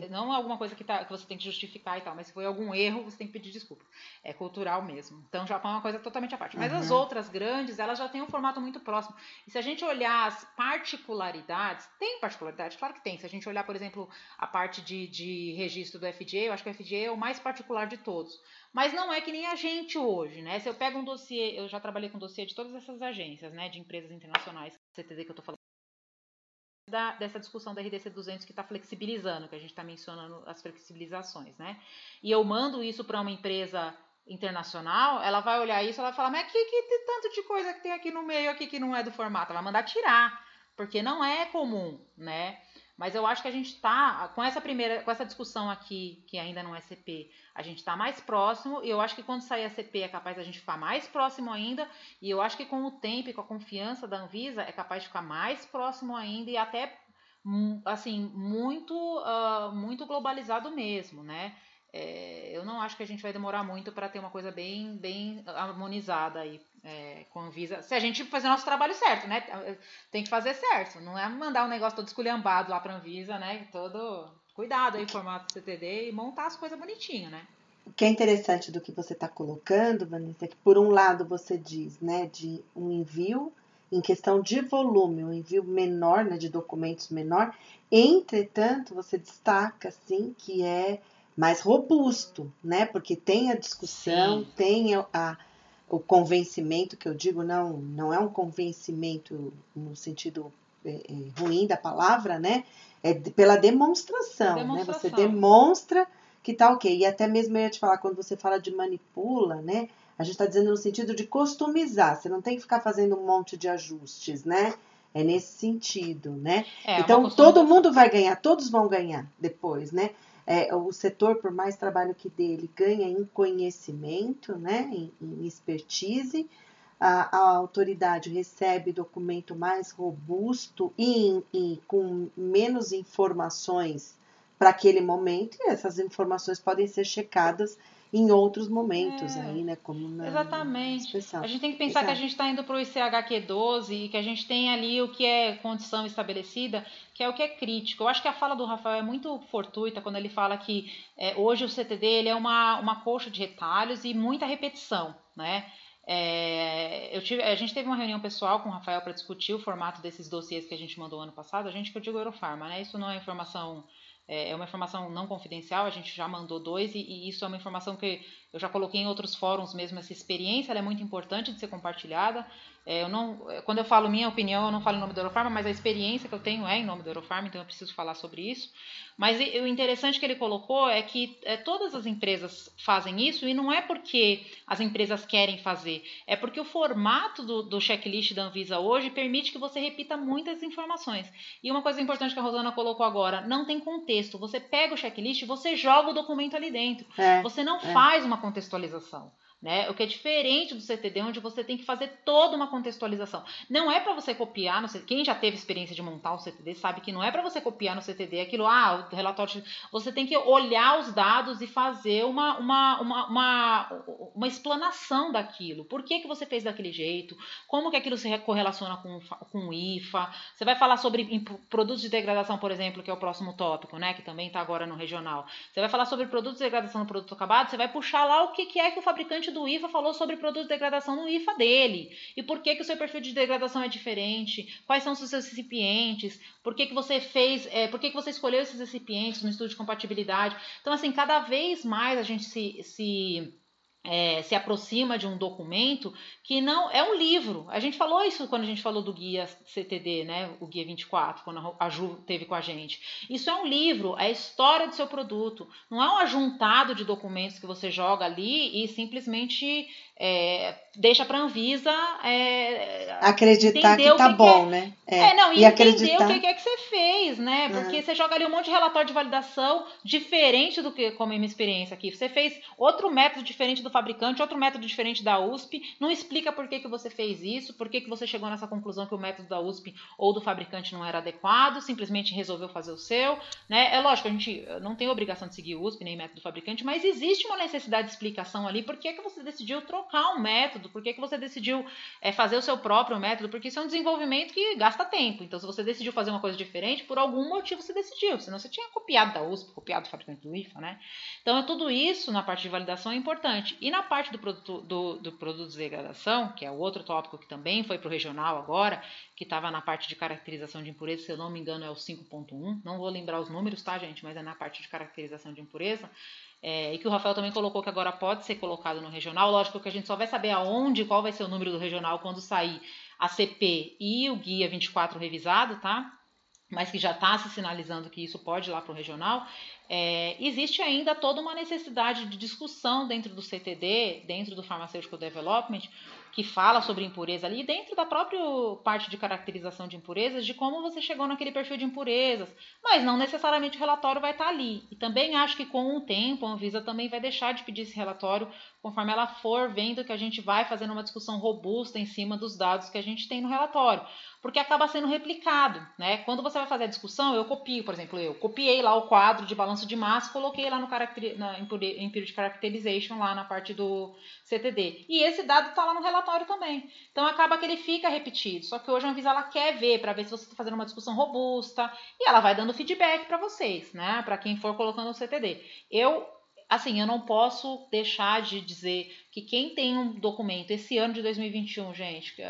não alguma coisa que, tá, que você tem que justificar e tal, mas se foi algum erro, você tem que pedir desculpa. É cultural mesmo. Então, o Japão é uma coisa totalmente à parte. Mas as outras grandes, elas já têm um formato muito próximo. E se a gente olhar as particularidades, tem particularidade? Claro que tem. Se a gente olhar, por exemplo, a parte de, de registro do FDA, eu acho que o FDA é o mais particular de todos. Mas não é que nem a gente hoje, né? Se eu pego um dossiê, eu já trabalhei com dossiê de todas essas agências, né? De empresas internacionais, CTD que eu tô falando da, dessa discussão da RDC 200 que está flexibilizando, que a gente está mencionando as flexibilizações, né? E eu mando isso para uma empresa internacional, ela vai olhar isso, ela vai falar, mas que, que tanto de coisa que tem aqui no meio aqui que não é do formato, ela vai mandar tirar, porque não é comum, né? Mas eu acho que a gente está com essa primeira, com essa discussão aqui, que ainda não é CP, a gente está mais próximo, e eu acho que quando sair a CP é capaz a gente ficar mais próximo ainda, e eu acho que com o tempo e com a confiança da Anvisa é capaz de ficar mais próximo ainda e até hum, assim muito uh, muito globalizado mesmo, né? É, eu não acho que a gente vai demorar muito para ter uma coisa bem, bem harmonizada aí é, com a Visa. Se a gente fazer nosso trabalho certo, né? Tem que fazer certo. Não é mandar um negócio todo esculhambado lá para a Anvisa, né? Todo cuidado aí, formato CTD e montar as coisas bonitinho, né? O que é interessante do que você está colocando, Vanessa, é que por um lado você diz, né, de um envio em questão de volume, um envio menor, né, de documentos menor. Entretanto, você destaca, sim, que é mais robusto, né? Porque tem a discussão, Sim. tem a, a, o convencimento, que eu digo, não, não é um convencimento no sentido é, é, ruim da palavra, né? É pela demonstração, demonstração, né? Você demonstra que tá ok. E até mesmo eu ia te falar, quando você fala de manipula, né? A gente está dizendo no sentido de customizar, você não tem que ficar fazendo um monte de ajustes, né? É nesse sentido, né? É, então todo mundo vai ganhar, todos vão ganhar depois, né? É, o setor, por mais trabalho que dê, ele ganha em conhecimento, né, em, em expertise, a, a, autoridade recebe documento mais robusto e, e com menos informações para aquele momento, e essas informações podem ser checadas em outros momentos é, aí, né? Como na, Exatamente. A gente tem que pensar Exato. que a gente está indo para o ICHQ12 e que a gente tem ali o que é condição estabelecida, que é o que é crítico. Eu acho que a fala do Rafael é muito fortuita quando ele fala que é, hoje o CTD ele é uma, uma coxa de retalhos e muita repetição, né? É, eu tive, a gente teve uma reunião pessoal com o Rafael para discutir o formato desses dossiês que a gente mandou ano passado. A gente que eu digo Eurofarma, né? Isso não é informação é, é uma informação não confidencial, a gente já mandou dois, e, e, isso é uma informação que eu já coloquei em outros fóruns mesmo. Essa experiência é muito importante de ser compartilhada. É, eu não, é, quando eu falo minha opinião, eu não falo em nome do Eurofarma, mas a experiência que eu tenho é em nome do Eurofarma, então eu preciso falar sobre isso. Mas o interessante que ele colocou é que é, todas as empresas fazem isso e não é porque as empresas querem fazer, é porque o formato do, do checklist da Anvisa hoje permite que você repita muitas informações. E uma coisa importante que a Rosana colocou agora, não tem contexto. Você pega o checklist e você joga o documento ali dentro. É, você não é. faz uma contextualização. Né? O que é diferente do CTD, onde você tem que fazer toda uma contextualização. Não é para você copiar no CTD. Quem já teve experiência de montar o CTD sabe que não é para você copiar no CTD aquilo, ah, o relatório. Você tem que olhar os dados e fazer uma, uma, uma, uma, uma explanação daquilo. Por que, que você fez daquele jeito? Como que aquilo se correlaciona com, com o IFA? Você vai falar sobre produtos de degradação, por exemplo, que é o próximo tópico, né? Que também está agora no regional. Você vai falar sobre produtos de degradação no produto acabado, você vai puxar lá o que, que é que o fabricante do IFA falou sobre produto de degradação no IFA dele. E por que, que o seu perfil de degradação é diferente? Quais são os seus recipientes? Por que, que você fez, é, por que, que você escolheu esses recipientes no estudo de compatibilidade? Então, assim, cada vez mais a gente se, se é, se aproxima de um documento que não é um livro. A gente falou isso quando a gente falou do guia CTD, né? O guia 24, quando a Ju teve com a gente. Isso é um livro, é a história do seu produto. Não é um ajuntado de documentos que você joga ali e simplesmente é, deixa para a Anvisa é, acreditar que tá que bom, é. né? É, é não, e, e acreditar... entender o que é que você fez, né? Porque você joga ali um monte de relatório de validação diferente do que, como é minha experiência aqui. Você fez outro método diferente do fabricante, outro método diferente da USP, não explica por que, que você fez isso, por que, que você chegou nessa conclusão que o método da USP ou do fabricante não era adequado, simplesmente resolveu fazer o seu, né? É lógico, a gente não tem obrigação de seguir USP nem método do fabricante, mas existe uma necessidade de explicação ali, por que, que você decidiu trocar um método? Por que, que você decidiu é, fazer o seu próprio método? Porque isso é um desenvolvimento que gasta tempo. Então, se você decidiu fazer uma coisa diferente, por algum motivo você decidiu. Senão você tinha copiado da USP, copiado do fabricante do IFA, né? Então, tudo isso na parte de validação é importante. E na parte do produto, do, do produto de degradação, que é o outro tópico que também foi para o regional agora, que estava na parte de caracterização de impureza, se eu não me engano é o 5.1. Não vou lembrar os números, tá, gente? Mas é na parte de caracterização de impureza é, e que o Rafael também colocou que agora pode ser colocado no regional. Lógico que a gente só vai saber aonde, qual vai ser o número do regional quando sair a CP e o guia 24 revisado, tá? Mas que já está se sinalizando que isso pode ir lá para o regional. É, existe ainda toda uma necessidade de discussão dentro do CTD, dentro do Pharmaceutical Development, que fala sobre impureza ali, dentro da própria parte de caracterização de impurezas, de como você chegou naquele perfil de impurezas, mas não necessariamente o relatório vai estar ali. E também acho que com o tempo a Anvisa também vai deixar de pedir esse relatório conforme ela for vendo que a gente vai fazendo uma discussão robusta em cima dos dados que a gente tem no relatório, porque acaba sendo replicado, né? Quando você vai fazer a discussão, eu copio, por exemplo, eu copiei lá o quadro de balanço de massa, coloquei lá no Period Characterization, lá na parte do CTD. E esse dado está lá no relatório também. Então acaba que ele fica repetido. Só que hoje a Anvisa ela quer ver para ver se você está fazendo uma discussão robusta e ela vai dando feedback para vocês, né? Para quem for colocando o CTD. Eu assim, eu não posso deixar de dizer que quem tem um documento esse ano de 2021, gente, que,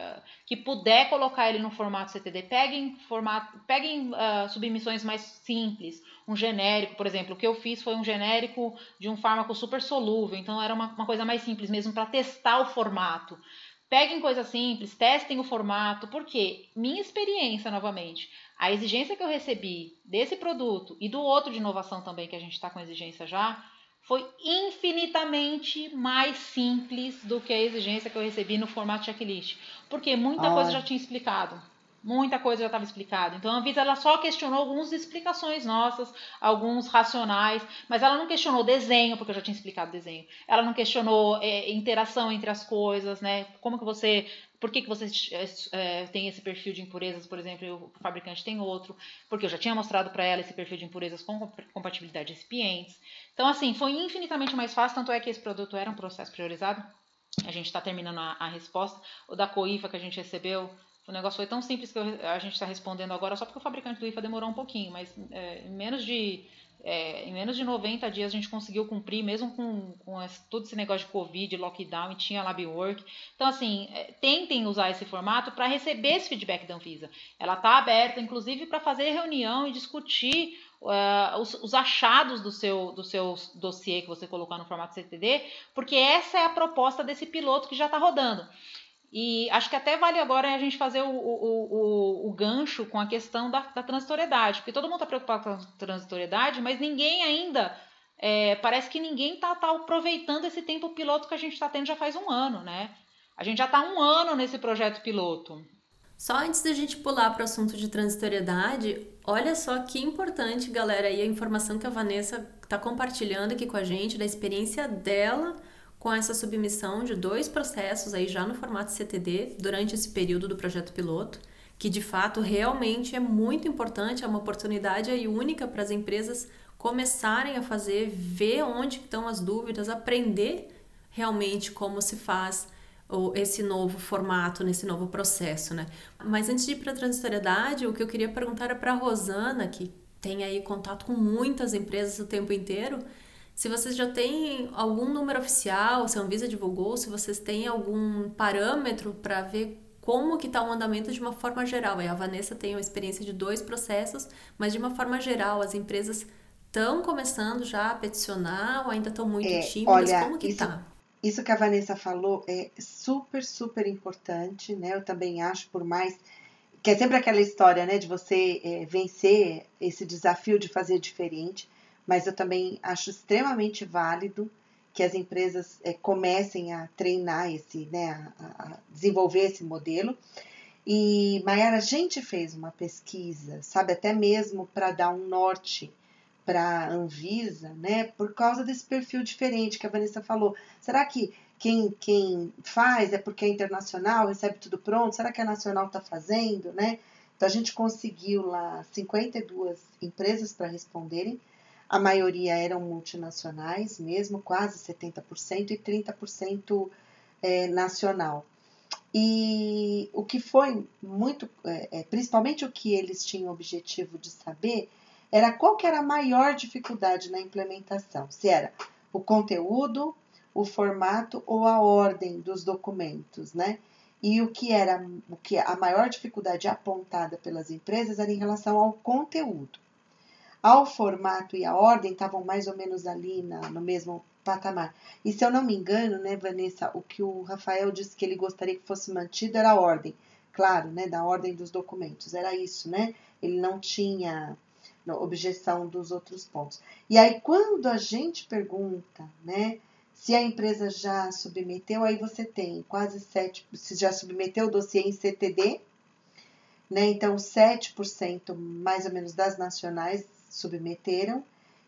que puder colocar ele no formato CTD, peguem, formato, peguem uh, submissões mais simples, um genérico, por exemplo, o que eu fiz foi um genérico de um fármaco super solúvel, então era uma, uma coisa mais simples mesmo para testar o formato. Peguem coisa simples, testem o formato, porque minha experiência, novamente, a exigência que eu recebi desse produto e do outro de inovação também, que a gente está com exigência já, foi infinitamente mais simples do que a exigência que eu recebi no formato checklist. Porque muita coisa já tinha explicado. Muita coisa já estava explicada. Então a Anvisa ela só questionou algumas explicações nossas, alguns racionais, mas ela não questionou desenho, porque eu já tinha explicado desenho. Ela não questionou é, interação entre as coisas, né? Como que você por que, que você é, tem esse perfil de impurezas, por exemplo, o fabricante tem outro? Porque eu já tinha mostrado para ela esse perfil de impurezas com compatibilidade de recipientes. Então, assim, foi infinitamente mais fácil, tanto é que esse produto era um processo priorizado. A gente está terminando a, a, resposta. O da COIFA que a gente recebeu, o negócio foi tão simples que eu, a gente está respondendo agora só porque o fabricante do IFA demorou um pouquinho, mas é, menos de é, em menos de 90 dias a gente conseguiu cumprir, mesmo com, com esse, todo esse negócio de Covid, lockdown e tinha lab work. Então, assim, é, tentem usar esse formato para receber esse feedback da Anvisa. Ela está aberta, inclusive, para fazer reunião e discutir uh, os, os, achados do seu, do seu dossiê que você colocar no formato CTD, porque essa é a proposta desse piloto que já está rodando. E acho que até vale agora a gente fazer o, o, o, o gancho com a questão da, da transitoriedade, porque todo mundo está preocupado com a transitoriedade, mas ninguém ainda, é, parece que ninguém está tá aproveitando esse tempo piloto que a gente está tendo já faz um ano, né? A gente já está um ano nesse projeto piloto. Só antes da gente pular para o assunto de transitoriedade, olha só que importante, galera, aí a informação que a Vanessa está compartilhando aqui com a gente, da experiência dela com essa submissão de dois processos aí já no formato CTD durante esse período do projeto piloto, que de fato realmente é muito importante, é uma oportunidade aí única para as empresas começarem a fazer, ver onde estão as dúvidas, aprender realmente como se faz esse novo formato, nesse novo processo, né? Mas antes de ir para a transitoriedade, o que eu queria perguntar é para a Rosana, que tem aí contato com muitas empresas o tempo inteiro, se vocês já têm algum número oficial, se a Anvisa divulgou, se vocês têm algum parâmetro para ver como que está o andamento de uma forma geral. a Vanessa tem uma experiência de dois processos, mas de uma forma geral, as empresas estão começando já a peticionar ou ainda estão muito é, tímidas? Olha, como que está? Isso que a Vanessa falou é super, super importante, né? Eu também acho, por mais que é sempre aquela história, né, de você é, vencer esse desafio de fazer diferente mas eu também acho extremamente válido que as empresas é, comecem a treinar esse, né, a, a desenvolver esse modelo. E, Mayara, a gente fez uma pesquisa, sabe, até mesmo para dar um norte para a Anvisa, né, por causa desse perfil diferente que a Vanessa falou. Será que quem, quem faz é porque é internacional, recebe tudo pronto? Será que a nacional está fazendo, né? Então, a gente conseguiu lá 52 empresas para responderem a maioria eram multinacionais mesmo, quase 70%, e 30% é, nacional. E o que foi muito, é, é, principalmente o que eles tinham objetivo de saber, era qual que era a maior dificuldade na implementação, se era o conteúdo, o formato ou a ordem dos documentos, né? E o que era o que a maior dificuldade apontada pelas empresas era em relação ao conteúdo ao formato e a ordem estavam mais ou menos ali na, no mesmo patamar. E se eu não me engano, né, Vanessa, o que o Rafael disse que ele gostaria que fosse mantido era a ordem, claro, né, da ordem dos documentos, era isso, né? Ele não tinha objeção dos outros pontos. E aí, quando a gente pergunta, né, se a empresa já submeteu, aí você tem quase 7, se já submeteu o dossiê em CTD, né, então 7% mais ou menos das nacionais submeteram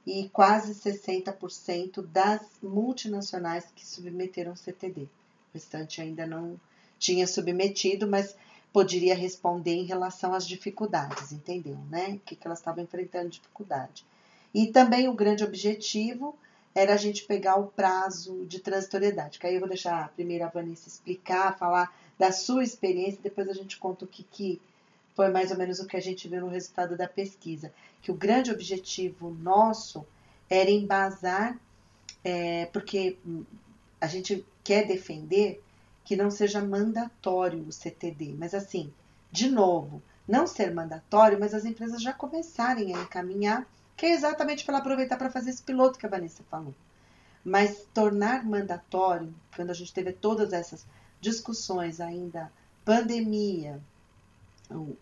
e quase 60% das multinacionais que submeteram CTD. O restante ainda não tinha submetido, mas poderia responder em relação às dificuldades, entendeu? Né? O que, que elas estavam enfrentando dificuldade. E também o grande objetivo era a gente pegar o prazo de transitoriedade, que aí eu vou deixar primeiro a Vanessa explicar, falar da sua experiência, depois a gente conta o que, que foi mais ou menos o que a gente viu no resultado da pesquisa, que o grande objetivo nosso era embasar, é, porque a gente quer defender que não seja mandatório o CTD, mas assim, de novo, não ser mandatório, mas as empresas já começarem a encaminhar que é exatamente para aproveitar para fazer esse piloto que a Vanessa falou. Mas tornar mandatório, quando a gente teve todas essas discussões ainda, pandemia,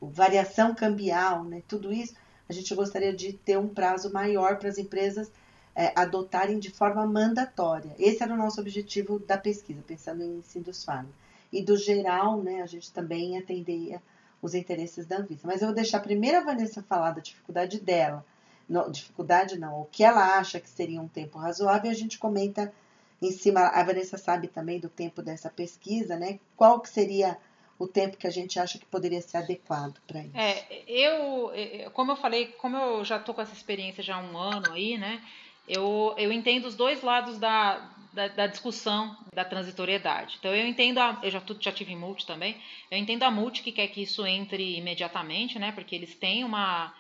variação cambial, né, tudo isso, a gente gostaria de ter um prazo maior para as empresas é, adotarem de forma mandatória. Esse era o nosso objetivo da pesquisa, pensando em Sindus Pharma. E do geral, né, a gente também atenderia os interesses da Anvisa. Mas eu vou deixar primeiro a Vanessa falar da dificuldade dela, dificuldade não, o que ela acha que seria um tempo razoável, a gente comenta em cima, a Vanessa sabe também do tempo dessa pesquisa, né? Qual que seria o tempo que a gente acha que poderia ser adequado para isso? É, eu, como eu falei, como eu já estou com essa experiência já há um ano aí, né? Eu, eu entendo os dois lados da, da, da, discussão da transitoriedade. Então eu entendo, a, eu já, já tive multi também, eu entendo a multi que quer que isso entre imediatamente, né? Porque eles têm uma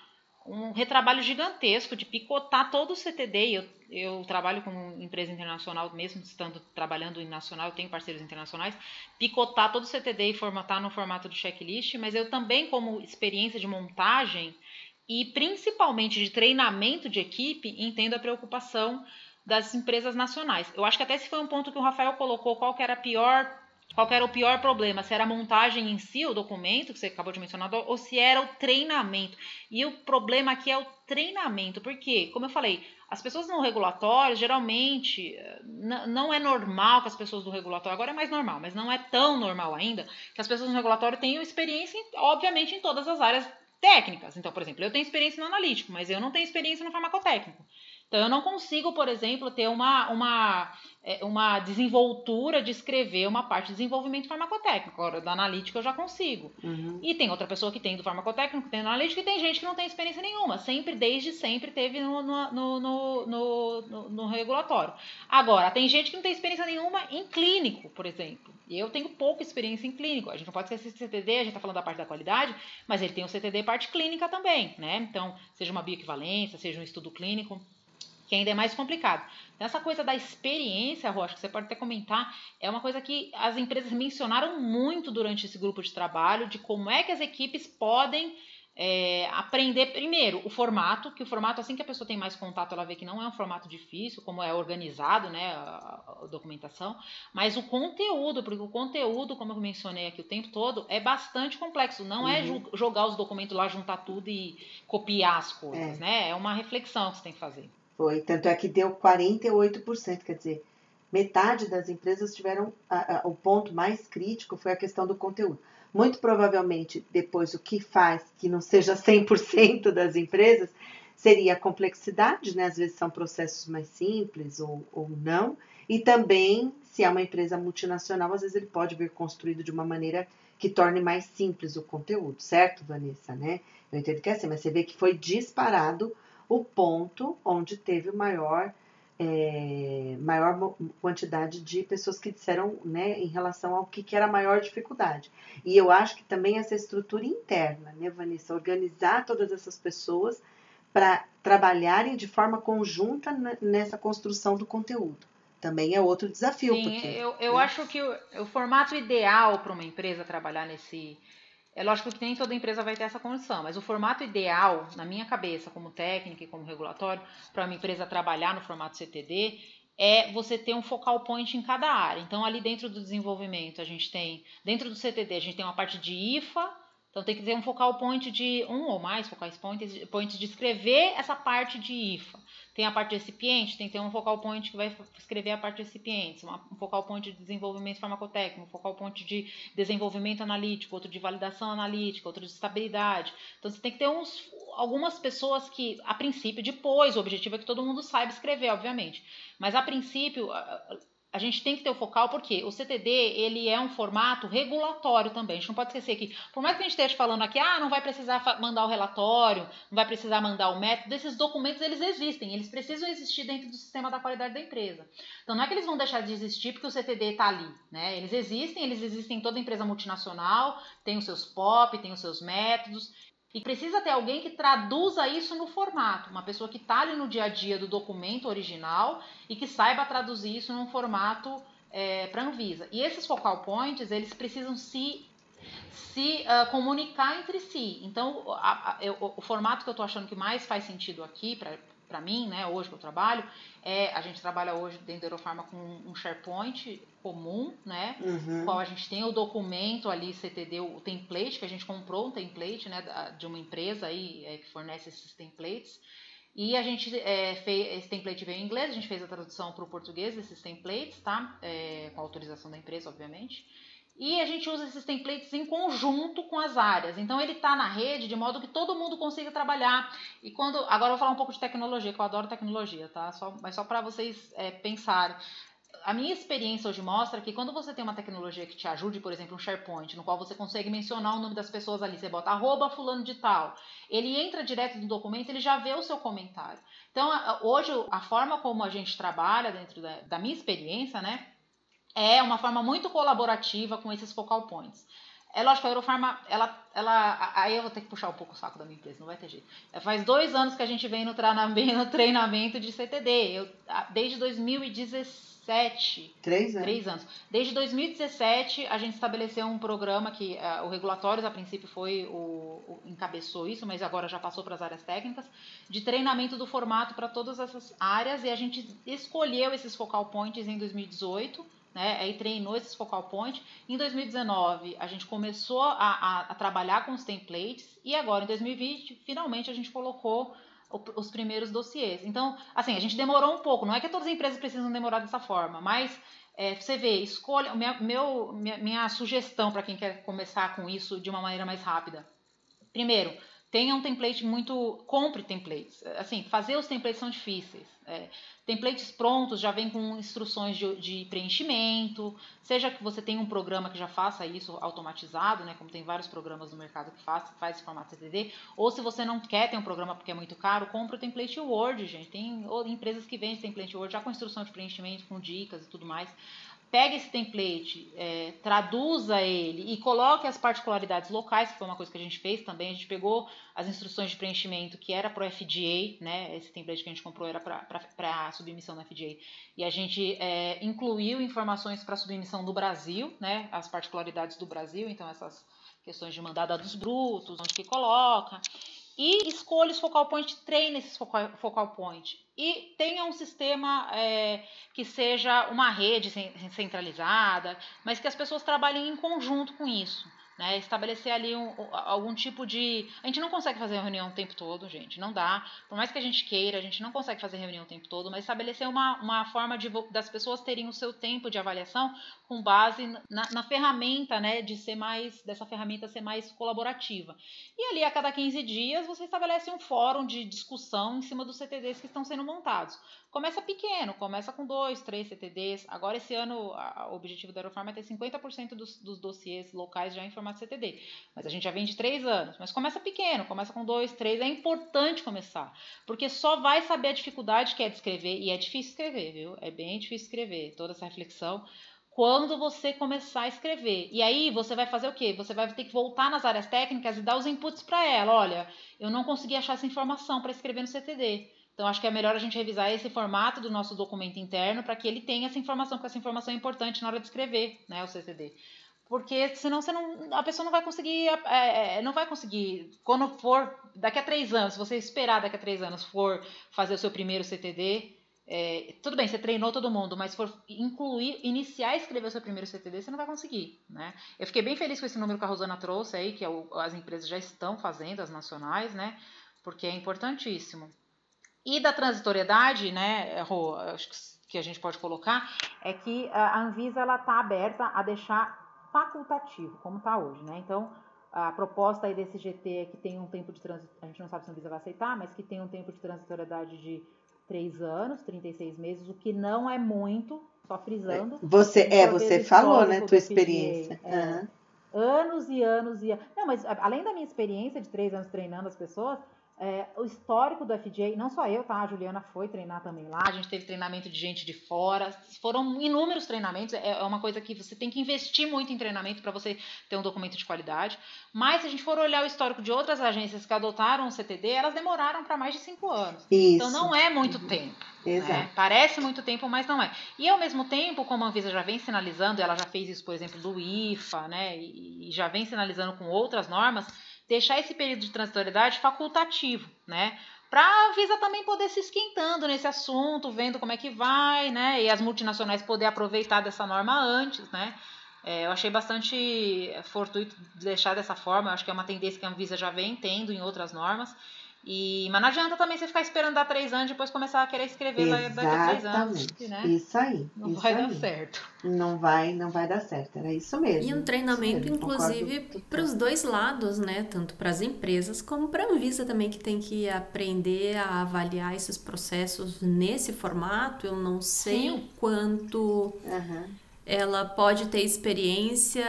um retrabalho gigantesco de picotar todo o CTD. Eu, eu trabalho com empresa internacional, mesmo estando trabalhando em nacional, eu tenho parceiros internacionais, picotar todo o CTD e formatar no formato de checklist, mas eu também, como experiência de montagem e principalmente de treinamento de equipe, entendo a preocupação das empresas nacionais. Eu acho que até esse foi um ponto que o Rafael colocou, qual que era a pior qual era o pior problema? Se era a montagem em si, o documento que você acabou de mencionar, ou se era o treinamento. E o problema aqui é o treinamento, porque, como eu falei, as pessoas no regulatório, geralmente, não é normal que as pessoas do regulatório, agora é mais normal, mas não é tão normal ainda, que as pessoas no regulatório tenham experiência, obviamente, em todas as áreas técnicas. Então, por exemplo, eu tenho experiência no analítico, mas eu não tenho experiência no farmacotécnico. Então, eu não consigo, por exemplo, ter uma, uma, é, uma desenvoltura de escrever uma parte de desenvolvimento farmacotécnico. Agora, da analítica eu já consigo. Uhum. E tem outra pessoa que tem do farmacotécnico, tem do analítico, e tem gente que não tem experiência nenhuma. Sempre, desde sempre, teve no, no, no, no, no, regulatório. Agora, tem gente que não tem experiência nenhuma em clínico, por exemplo. E eu tenho pouca experiência em clínico. A gente não pode esquecer esse CTD, a gente está falando da parte da qualidade, mas ele tem o CTD parte clínica também, né? Então, seja uma bioequivalência, seja um estudo clínico que ainda é mais complicado. Então, essa coisa da experiência, Rocha, que você pode até comentar, é uma coisa que as empresas mencionaram muito durante esse grupo de trabalho, de como é que as equipes podem é, aprender primeiro o formato, que o formato, assim que a pessoa tem mais contato, ela vê que não é um formato difícil, como é organizado, né, a, a documentação, mas o conteúdo, porque o conteúdo, como eu mencionei aqui o tempo todo, é bastante complexo. Não é uhum. é jogar os documentos lá, juntar tudo e copiar as coisas, é. né? É uma reflexão que você tem que fazer. Foi, tanto é que deu 48%, quer dizer, metade das empresas tiveram a, a, o ponto mais crítico foi a questão do conteúdo. Muito provavelmente, depois, o que faz que não seja 100% das empresas seria a complexidade, né? Às vezes são processos mais simples ou, ou não. E também, se é uma empresa multinacional, às vezes ele pode vir construído de uma maneira que torne mais simples o conteúdo, certo, Vanessa, né? Eu entendo que é assim, mas você vê que foi disparado o ponto onde teve maior, é, maior quantidade de pessoas que disseram né, em relação ao que, que era a maior dificuldade. E eu acho que também essa estrutura interna, né, Vanessa, organizar todas essas pessoas para trabalharem de forma conjunta nessa construção do conteúdo. Também é outro desafio. Sim, porque, eu, eu né? acho que o, o formato ideal para uma empresa trabalhar nesse, é lógico que nem toda empresa vai ter essa condição, mas o formato ideal, na minha cabeça, como técnica e como regulatório, para uma empresa trabalhar no formato CTD, é você ter um focal point em cada área. Então, ali dentro do desenvolvimento, a gente tem, dentro do CTD, a gente tem uma parte de IFA, então tem que ter um focal point de um ou mais focais points, points de escrever essa parte de IFA. Tem a parte de recipiente, tem que ter um focal point que vai escrever a parte de recipientes, um focal point de desenvolvimento farmacotécnico, um focal point de desenvolvimento analítico, outro de validação analítica, outro de estabilidade. Então você tem que ter uns, algumas pessoas que, a princípio, depois, o objetivo é que todo mundo saiba escrever, obviamente. Mas a princípio, a gente tem que ter o focal porque o CTD ele é um formato regulatório também. A gente não pode esquecer que, por mais que a gente esteja falando aqui, ah, não vai precisar mandar o relatório, não vai precisar mandar o método, esses documentos eles existem, eles precisam existir dentro do sistema da qualidade da empresa. Então não é que eles vão deixar de existir porque o CTD está ali, né? Eles existem, eles existem em toda empresa multinacional, tem os seus POP, tem os seus métodos. E precisa ter alguém que traduza isso no formato, uma pessoa que está ali no dia a dia do documento original e que saiba traduzir isso num formato é, para Anvisa. E esses focal points, eles precisam se, se uh, comunicar entre si. Então, a, a, eu, o, formato que eu estou achando que mais faz sentido aqui, para mim, né, hoje que eu trabalho, é a gente trabalha hoje dentro da Eurofarma com um SharePoint comum, né? Uhum. Qual a gente tem o documento ali, CTD, o template, que a gente comprou um template, né, de uma empresa aí é, que fornece esses templates. E a gente é, fez, esse template veio em inglês, a gente fez a tradução para o português desses templates, tá? É, com autorização da empresa, obviamente. E a gente usa esses templates em conjunto com as áreas. Então ele está na rede de modo que todo mundo consiga trabalhar. E quando. Agora eu vou falar um pouco de tecnologia, que eu adoro tecnologia, tá? Só, mas só para vocês é, pensarem. A minha experiência hoje mostra que quando você tem uma tecnologia que te ajude, por exemplo, um SharePoint, no qual você consegue mencionar o nome das pessoas ali, você bota arroba fulano de tal, ele entra direto no documento, ele já vê o seu comentário. Então, hoje, a forma como a gente trabalha dentro da, da minha experiência, né? É uma forma muito colaborativa com esses focal points. É lógico, a Eurofarma, ela, ela, aí eu vou ter que puxar um pouco o saco da minha empresa, não vai ter jeito. Faz dois anos que a gente vem no treinamento, no treinamento de CTD, eu, desde 2017. Três anos. Três anos. Desde 2017, a gente estabeleceu um programa que uh, o Regulatórios, a princípio, foi o, o, encabeçou isso, mas agora já passou para as áreas técnicas, de treinamento do formato para todas essas áreas, e a gente escolheu esses focal points em 2018, né? Aí treinou esses focal point. Em 2019, a gente começou a, a, a, trabalhar com os templates e agora, em 2020, finalmente a gente colocou os primeiros dossiês. Então, assim, a gente demorou um pouco. Não é que todas as empresas precisam demorar dessa forma, mas é, você vê, escolha. Minha, meu, minha, minha sugestão para quem quer começar com isso de uma maneira mais rápida. Primeiro, tenha um template muito. Compre templates. Assim, fazer os templates são difíceis. É, templates prontos já vem com instruções de, de, preenchimento, seja que você tenha um programa que já faça isso automatizado, né, como tem vários programas no mercado que faz, faz esse formato CTD, ou se você não quer ter um programa porque é muito caro, compre o template Word, gente. Tem empresas que vendem template Word já com instrução de preenchimento, com dicas e tudo mais pegue esse template, é, traduza ele e coloque as particularidades locais, que foi uma coisa que a gente fez também. A gente pegou as instruções de preenchimento que era para o FDA, né? Esse template que a gente comprou era para submissão no FDA. E a gente é, incluiu informações para submissão do Brasil, né? As particularidades do Brasil, então essas questões de mandar dados brutos, onde que coloca e escolha os focal point, treine esses focal, focal point e tenha um sistema é, que seja uma rede centralizada, mas que as pessoas trabalhem em conjunto com isso. Né, estabelecer ali um, algum tipo de. A gente não consegue fazer reunião o tempo todo, gente. Não dá. Por mais que a gente queira, a gente não consegue fazer reunião o tempo todo, mas estabelecer uma, uma forma de, das pessoas terem o seu tempo de avaliação com base na, na ferramenta, né? De ser mais. dessa ferramenta ser mais colaborativa. E ali, a cada 15 dias, você estabelece um fórum de discussão em cima dos CTDs que estão sendo montados. Começa pequeno, começa com dois, três CTDs. Agora, esse ano, a, o objetivo da Aerofarma é ter 50% dos, dos dossiês locais já em formato CTD. Mas a gente já vem de três anos. Mas começa pequeno, começa com dois, três. É importante começar, porque só vai saber a dificuldade que é de escrever. E é difícil escrever, viu? É bem difícil escrever toda essa reflexão quando você começar a escrever. E aí você vai fazer o quê? Você vai ter que voltar nas áreas técnicas e dar os inputs para ela. Olha, eu não consegui achar essa informação para escrever no CTD. Então, acho que é melhor a gente revisar esse formato do nosso documento interno para que ele tenha essa informação, porque essa informação é importante na hora de escrever né, o CCD. Porque senão você não, a pessoa não vai conseguir, é, é, não vai conseguir, quando for, daqui a três anos, se você esperar daqui a três anos for fazer o seu primeiro CTD, é, tudo bem, você treinou todo mundo, mas for incluir, iniciar a escrever o seu primeiro CTD, você não vai conseguir, né? Eu fiquei bem feliz com esse número que a Rosana trouxe aí, que é as empresas já estão fazendo, as nacionais, né? Porque é importantíssimo. E da transitoriedade, né, Rô, acho que a gente pode colocar, é que a Anvisa ela está aberta a deixar facultativo, como está hoje, né? Então, a proposta aí desse GT é que tem um tempo de transitoriedade, a gente não sabe se a Anvisa vai aceitar, mas que tem um tempo de transitoriedade de três anos, 36 meses, o que não é muito, só frisando. Você, é, você falou, né, tua experiência. É, uhum. Anos e anos e anos. Não, mas além da minha experiência de três anos treinando as pessoas, é, o histórico do FJ, não só eu, tá? A Juliana foi treinar também lá. A gente teve treinamento de gente de fora. Foram inúmeros treinamentos. É, é uma coisa que você tem que investir muito em treinamento para você ter um documento de qualidade. Mas se a gente for olhar o histórico de outras agências que adotaram o CTD, elas demoraram para mais de cinco anos. Isso. Então não é muito uhum. tempo. Né? Exato. Né? Parece muito tempo, mas não é. E ao mesmo tempo, como a Anvisa já vem sinalizando, ela já fez isso, por exemplo, do IFA, né? E, e já vem sinalizando com outras normas deixar esse período de transitoriedade facultativo, né? Para a Visa também poder se esquentando nesse assunto, vendo como é que vai, né? E as multinacionais poder aproveitar dessa norma antes, né? É, eu achei bastante fortuito deixar dessa forma, eu acho que é uma tendência que a Anvisa já vem tendo em outras normas. E, mas não adianta também você ficar esperando dar três anos e depois começar a querer escrever Exatamente. daqui a três anos. Né? Isso aí. Não isso vai aí. dar certo. Não vai, não vai dar certo. Era isso mesmo. E um treinamento, inclusive, para os dois lados, né? Tanto para as empresas como para a Anvisa também, que tem que aprender a avaliar esses processos nesse formato. Eu não sei Sim. o quanto. Uhum ela pode ter experiência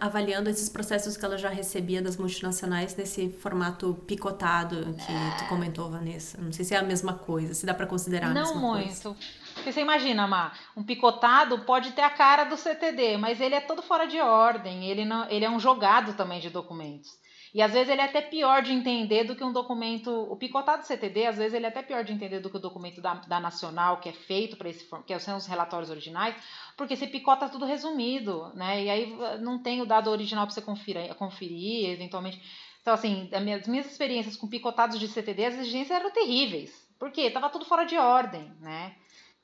avaliando esses processos que ela já recebia das multinacionais nesse formato picotado que é. tu comentou, Vanessa. Não sei se é a mesma coisa, se dá para considerar a não mesma muito. coisa. Porque você imagina, Má, um picotado pode ter a cara do CTD, mas ele é todo fora de ordem, ele, não, ele é um jogado também de documentos. E às vezes ele é até pior de entender do que um documento. O picotado CTD, às vezes ele é até pior de entender do que o documento da, da Nacional, que é feito para esse que são os relatórios originais, porque se picota tudo resumido, né? E aí não tem o dado original para você conferir, conferir, eventualmente. Então, assim, as minhas, minhas experiências com picotados de CTD, as exigências eram terríveis. Por quê? Tava tudo fora de ordem, né?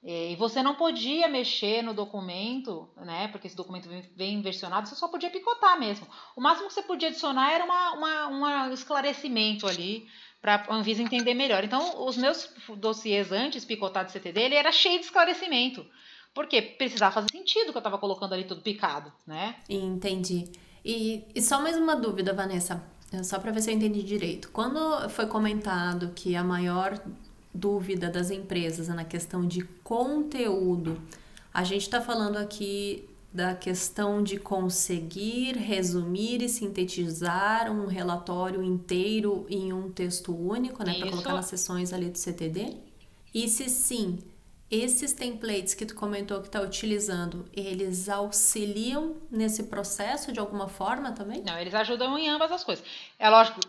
E você não podia mexer no documento, né? Porque esse documento vem versionado, você só podia picotar mesmo. O máximo que você podia adicionar era uma, uma, um esclarecimento ali para a Anvisa entender melhor. Então, os meus dossiês antes picotados CTD, ele era cheio de esclarecimento. Porque precisava fazer sentido que eu estava colocando ali tudo picado, né? Entendi. E, e só mais uma dúvida, Vanessa, só para ver se eu entendi direito. Quando foi comentado que a maior dúvida das empresas na questão de conteúdo. A gente está falando aqui da questão de conseguir resumir e sintetizar um relatório inteiro em um texto único, né, para colocar nas sessões ali do CTD. E se sim, esses templates que tu comentou que está utilizando, eles auxiliam nesse processo de alguma forma também? Não, eles ajudam em ambas as coisas. É lógico,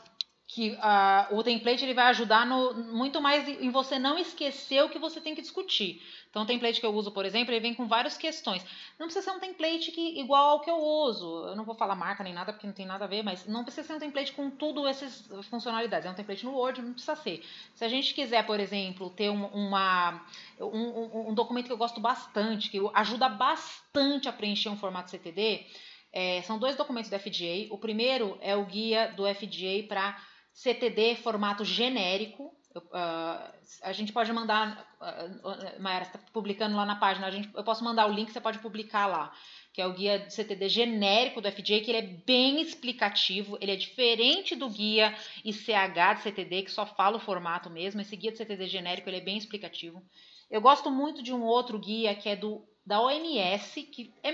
que uh, o template ele vai ajudar no, muito mais em você não esquecer o que você tem que discutir. Então, o template que eu uso, por exemplo, ele vem com várias questões. Não precisa ser um template que, igual ao que eu uso. Eu não vou falar marca nem nada, porque não tem nada a ver, mas não precisa ser um template com tudo essas funcionalidades. É um template no Word, não precisa ser. Se a gente quiser, por exemplo, ter um, uma, um, um documento que eu gosto bastante, que ajuda bastante a preencher um formato CTD, é, são dois documentos do FDA. O primeiro é o guia do FDA para CTD formato genérico. Uh, a gente pode mandar, uh, Mayara está publicando lá na página, a gente, eu posso mandar o link, você pode publicar lá, que é o guia de CTD genérico do FJ, que ele é bem explicativo, ele é diferente do guia ICH de CTD, que só fala o formato mesmo, esse guia de CTD genérico ele é bem explicativo. Eu gosto muito de um outro guia que é do da OMS, que é,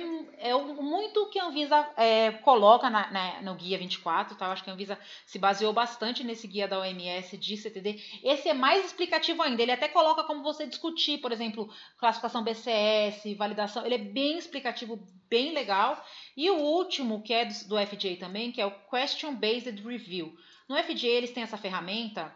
é muito que a Anvisa é, coloca na, na, no Guia 24, tá? Eu acho que a Anvisa se baseou bastante nesse guia da OMS de CTD. Esse é mais explicativo ainda, ele até coloca como você discutir, por exemplo, classificação BCS, validação, ele é bem explicativo, bem legal. E o último, que é do, do FJ também, que é o Question Based Review. No FJ eles têm essa ferramenta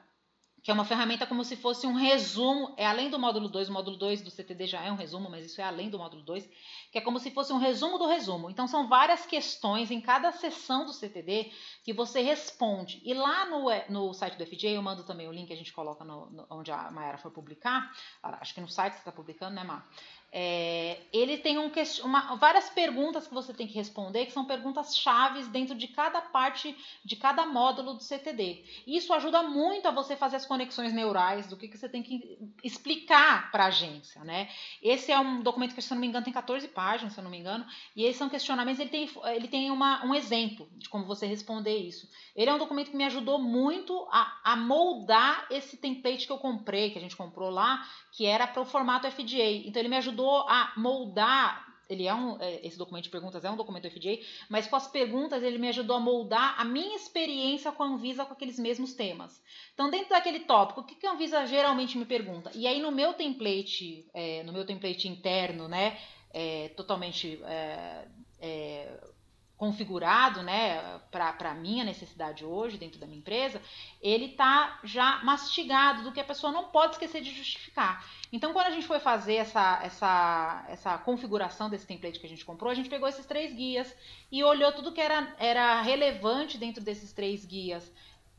que é uma ferramenta como se fosse um resumo, é além do módulo 2, o módulo 2 do CTD já é um resumo, mas isso é além do módulo 2, que é como se fosse um resumo do resumo. Então são várias questões em cada sessão do CTD que você responde. E lá no, no site do FJ, eu mando também o link, a gente coloca no, no, onde a Mayara foi publicar, acho que no site você está publicando, né, Mar? É, ele tem um, uma, várias perguntas que você tem que responder, que são perguntas chaves dentro de cada parte, de cada módulo do CTD. Isso ajuda muito a você fazer as conexões neurais do que, que você tem que explicar para a agência. Né? Esse é um documento que, se eu não me engano, tem 14 páginas, se eu não me engano, e esses são questionamentos, ele tem, ele tem uma, um exemplo de como você responder isso. Ele é um documento que me ajudou muito a, a moldar esse template que eu comprei, que a gente comprou lá, que era para o formato FDA. Então, ele me ajudou ajudou a moldar. Ele é um, é, esse documento de perguntas é um documento FDA, mas com as perguntas ele me ajudou a moldar a minha experiência com a Anvisa com aqueles mesmos temas. Então, dentro daquele tópico, o que a Anvisa geralmente me pergunta? E aí, no meu template, é, no meu template interno, né, é, totalmente é, é configurado né, para a minha necessidade hoje dentro da minha empresa, ele está já mastigado do que a pessoa não pode esquecer de justificar. Então, quando a gente foi fazer essa, essa, essa configuração desse template que a gente comprou, a gente pegou esses três guias e olhou tudo que era, era relevante dentro desses três guias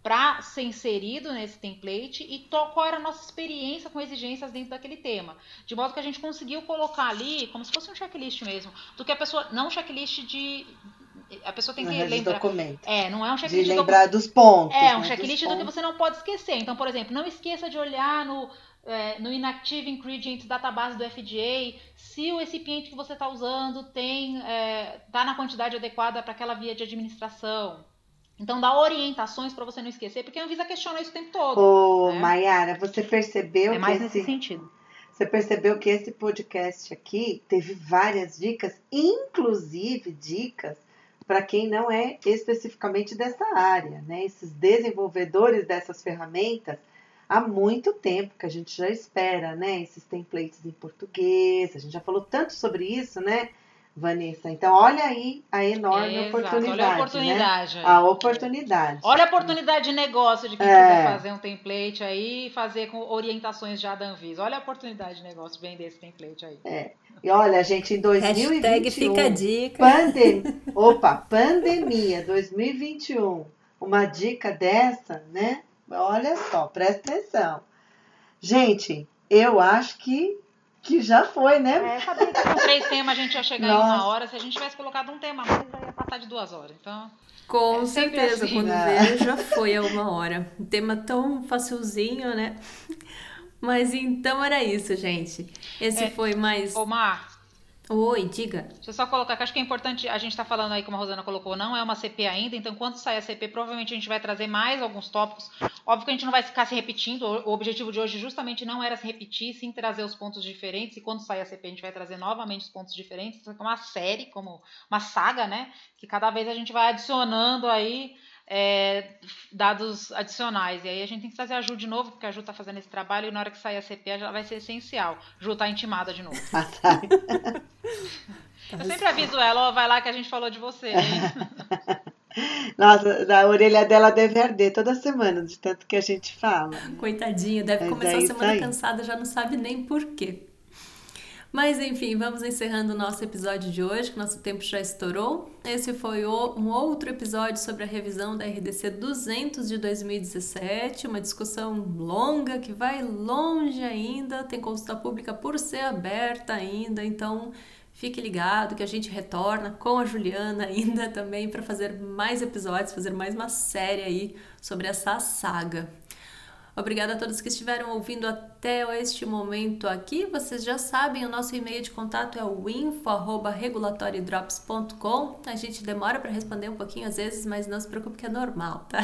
para ser inserido nesse template e qual era a nossa experiência com exigências dentro daquele tema. De modo que a gente conseguiu colocar ali, como se fosse um checklist mesmo, do que a pessoa. Não um checklist de a pessoa tem que não lembrar. Documento. É, não é um checklist de lembrar docu... dos pontos. É, um né, checklist do que você não pode esquecer. Então, por exemplo, não esqueça de olhar no, é, no Inactive Ingredient Database do FDA se o recipiente que você está usando tem está é, tá na quantidade adequada para aquela via de administração. Então, dá orientações para você não esquecer, porque a Anvisa questiona isso o tempo todo. Ô, né? Mayara, você percebeu é mais que nesse esse... sentido. Você percebeu que esse podcast aqui teve várias dicas, inclusive dicas para quem não é especificamente dessa área, né? Esses desenvolvedores dessas ferramentas, há muito tempo que a gente já espera, né? Esses templates em português, a gente já falou tanto sobre isso, né? Vanessa. Então, olha aí a enorme Exato, oportunidade. Olha a oportunidade. Né? A oportunidade. Olha a oportunidade de negócio de quem é. quiser fazer um template aí e fazer com orientações já da Anvisa. Olha a oportunidade de negócio bem desse template aí. É. E olha, gente, em 2021. Hashtag fica a dica. Pandem... Opa, pandemia 2021. Uma dica dessa, né? Olha só, presta atenção. Gente, eu acho que que já foi, né? É, sabia que com três temas a gente ia chegar Nossa. em uma hora. Se a gente tivesse colocado um tema mais, ia passar de duas horas. Então. Com é certeza, assim. quando é. veio já foi a uma hora. Um tema tão facilzinho, né? Mas então era isso, gente. Esse é, foi mais. Omar, Oi, diga. Deixa eu só colocar, que acho que é importante, a gente está falando aí, como a Rosana colocou, não é uma CP ainda, então quando sair a CP, provavelmente a gente vai trazer mais alguns tópicos. Óbvio que a gente não vai ficar se repetindo, o objetivo de hoje justamente não era se repetir, sim trazer os pontos diferentes, e quando sair a CP a gente vai trazer novamente os pontos diferentes, então é uma série, como uma saga, né, que cada vez a gente vai adicionando aí é, dados adicionais. E aí a gente tem que trazer a Ju de novo, porque a Ju está fazendo esse trabalho e na hora que sair a CP já vai ser essencial. Ju está intimada de novo. Ah, tá. Eu sempre aviso ela, ó, vai lá que a gente falou de você. Nossa, a orelha dela deve arder toda semana, de tanto que a gente fala. Coitadinha, deve Mas começar é a semana aí. cansada, já não sabe nem por quê. Mas enfim, vamos encerrando o nosso episódio de hoje, que nosso tempo já estourou. Esse foi um outro episódio sobre a revisão da RDC 200 de 2017, uma discussão longa que vai longe ainda, tem consulta pública por ser aberta ainda, então fique ligado que a gente retorna com a Juliana ainda também para fazer mais episódios, fazer mais uma série aí sobre essa saga. Obrigada a todos que estiveram ouvindo até este momento aqui. Vocês já sabem, o nosso e-mail de contato é o info@regulatoriodrops.com. A gente demora para responder um pouquinho às vezes, mas não se preocupe que é normal, tá?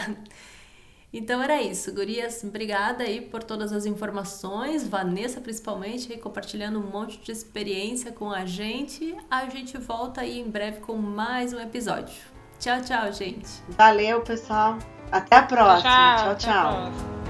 Então era isso, gurias. Obrigada aí por todas as informações. Vanessa, principalmente, aí compartilhando um monte de experiência com a gente. A gente volta aí em breve com mais um episódio. Tchau, tchau, gente. Valeu, pessoal. Até a próxima. tchau. tchau. tchau.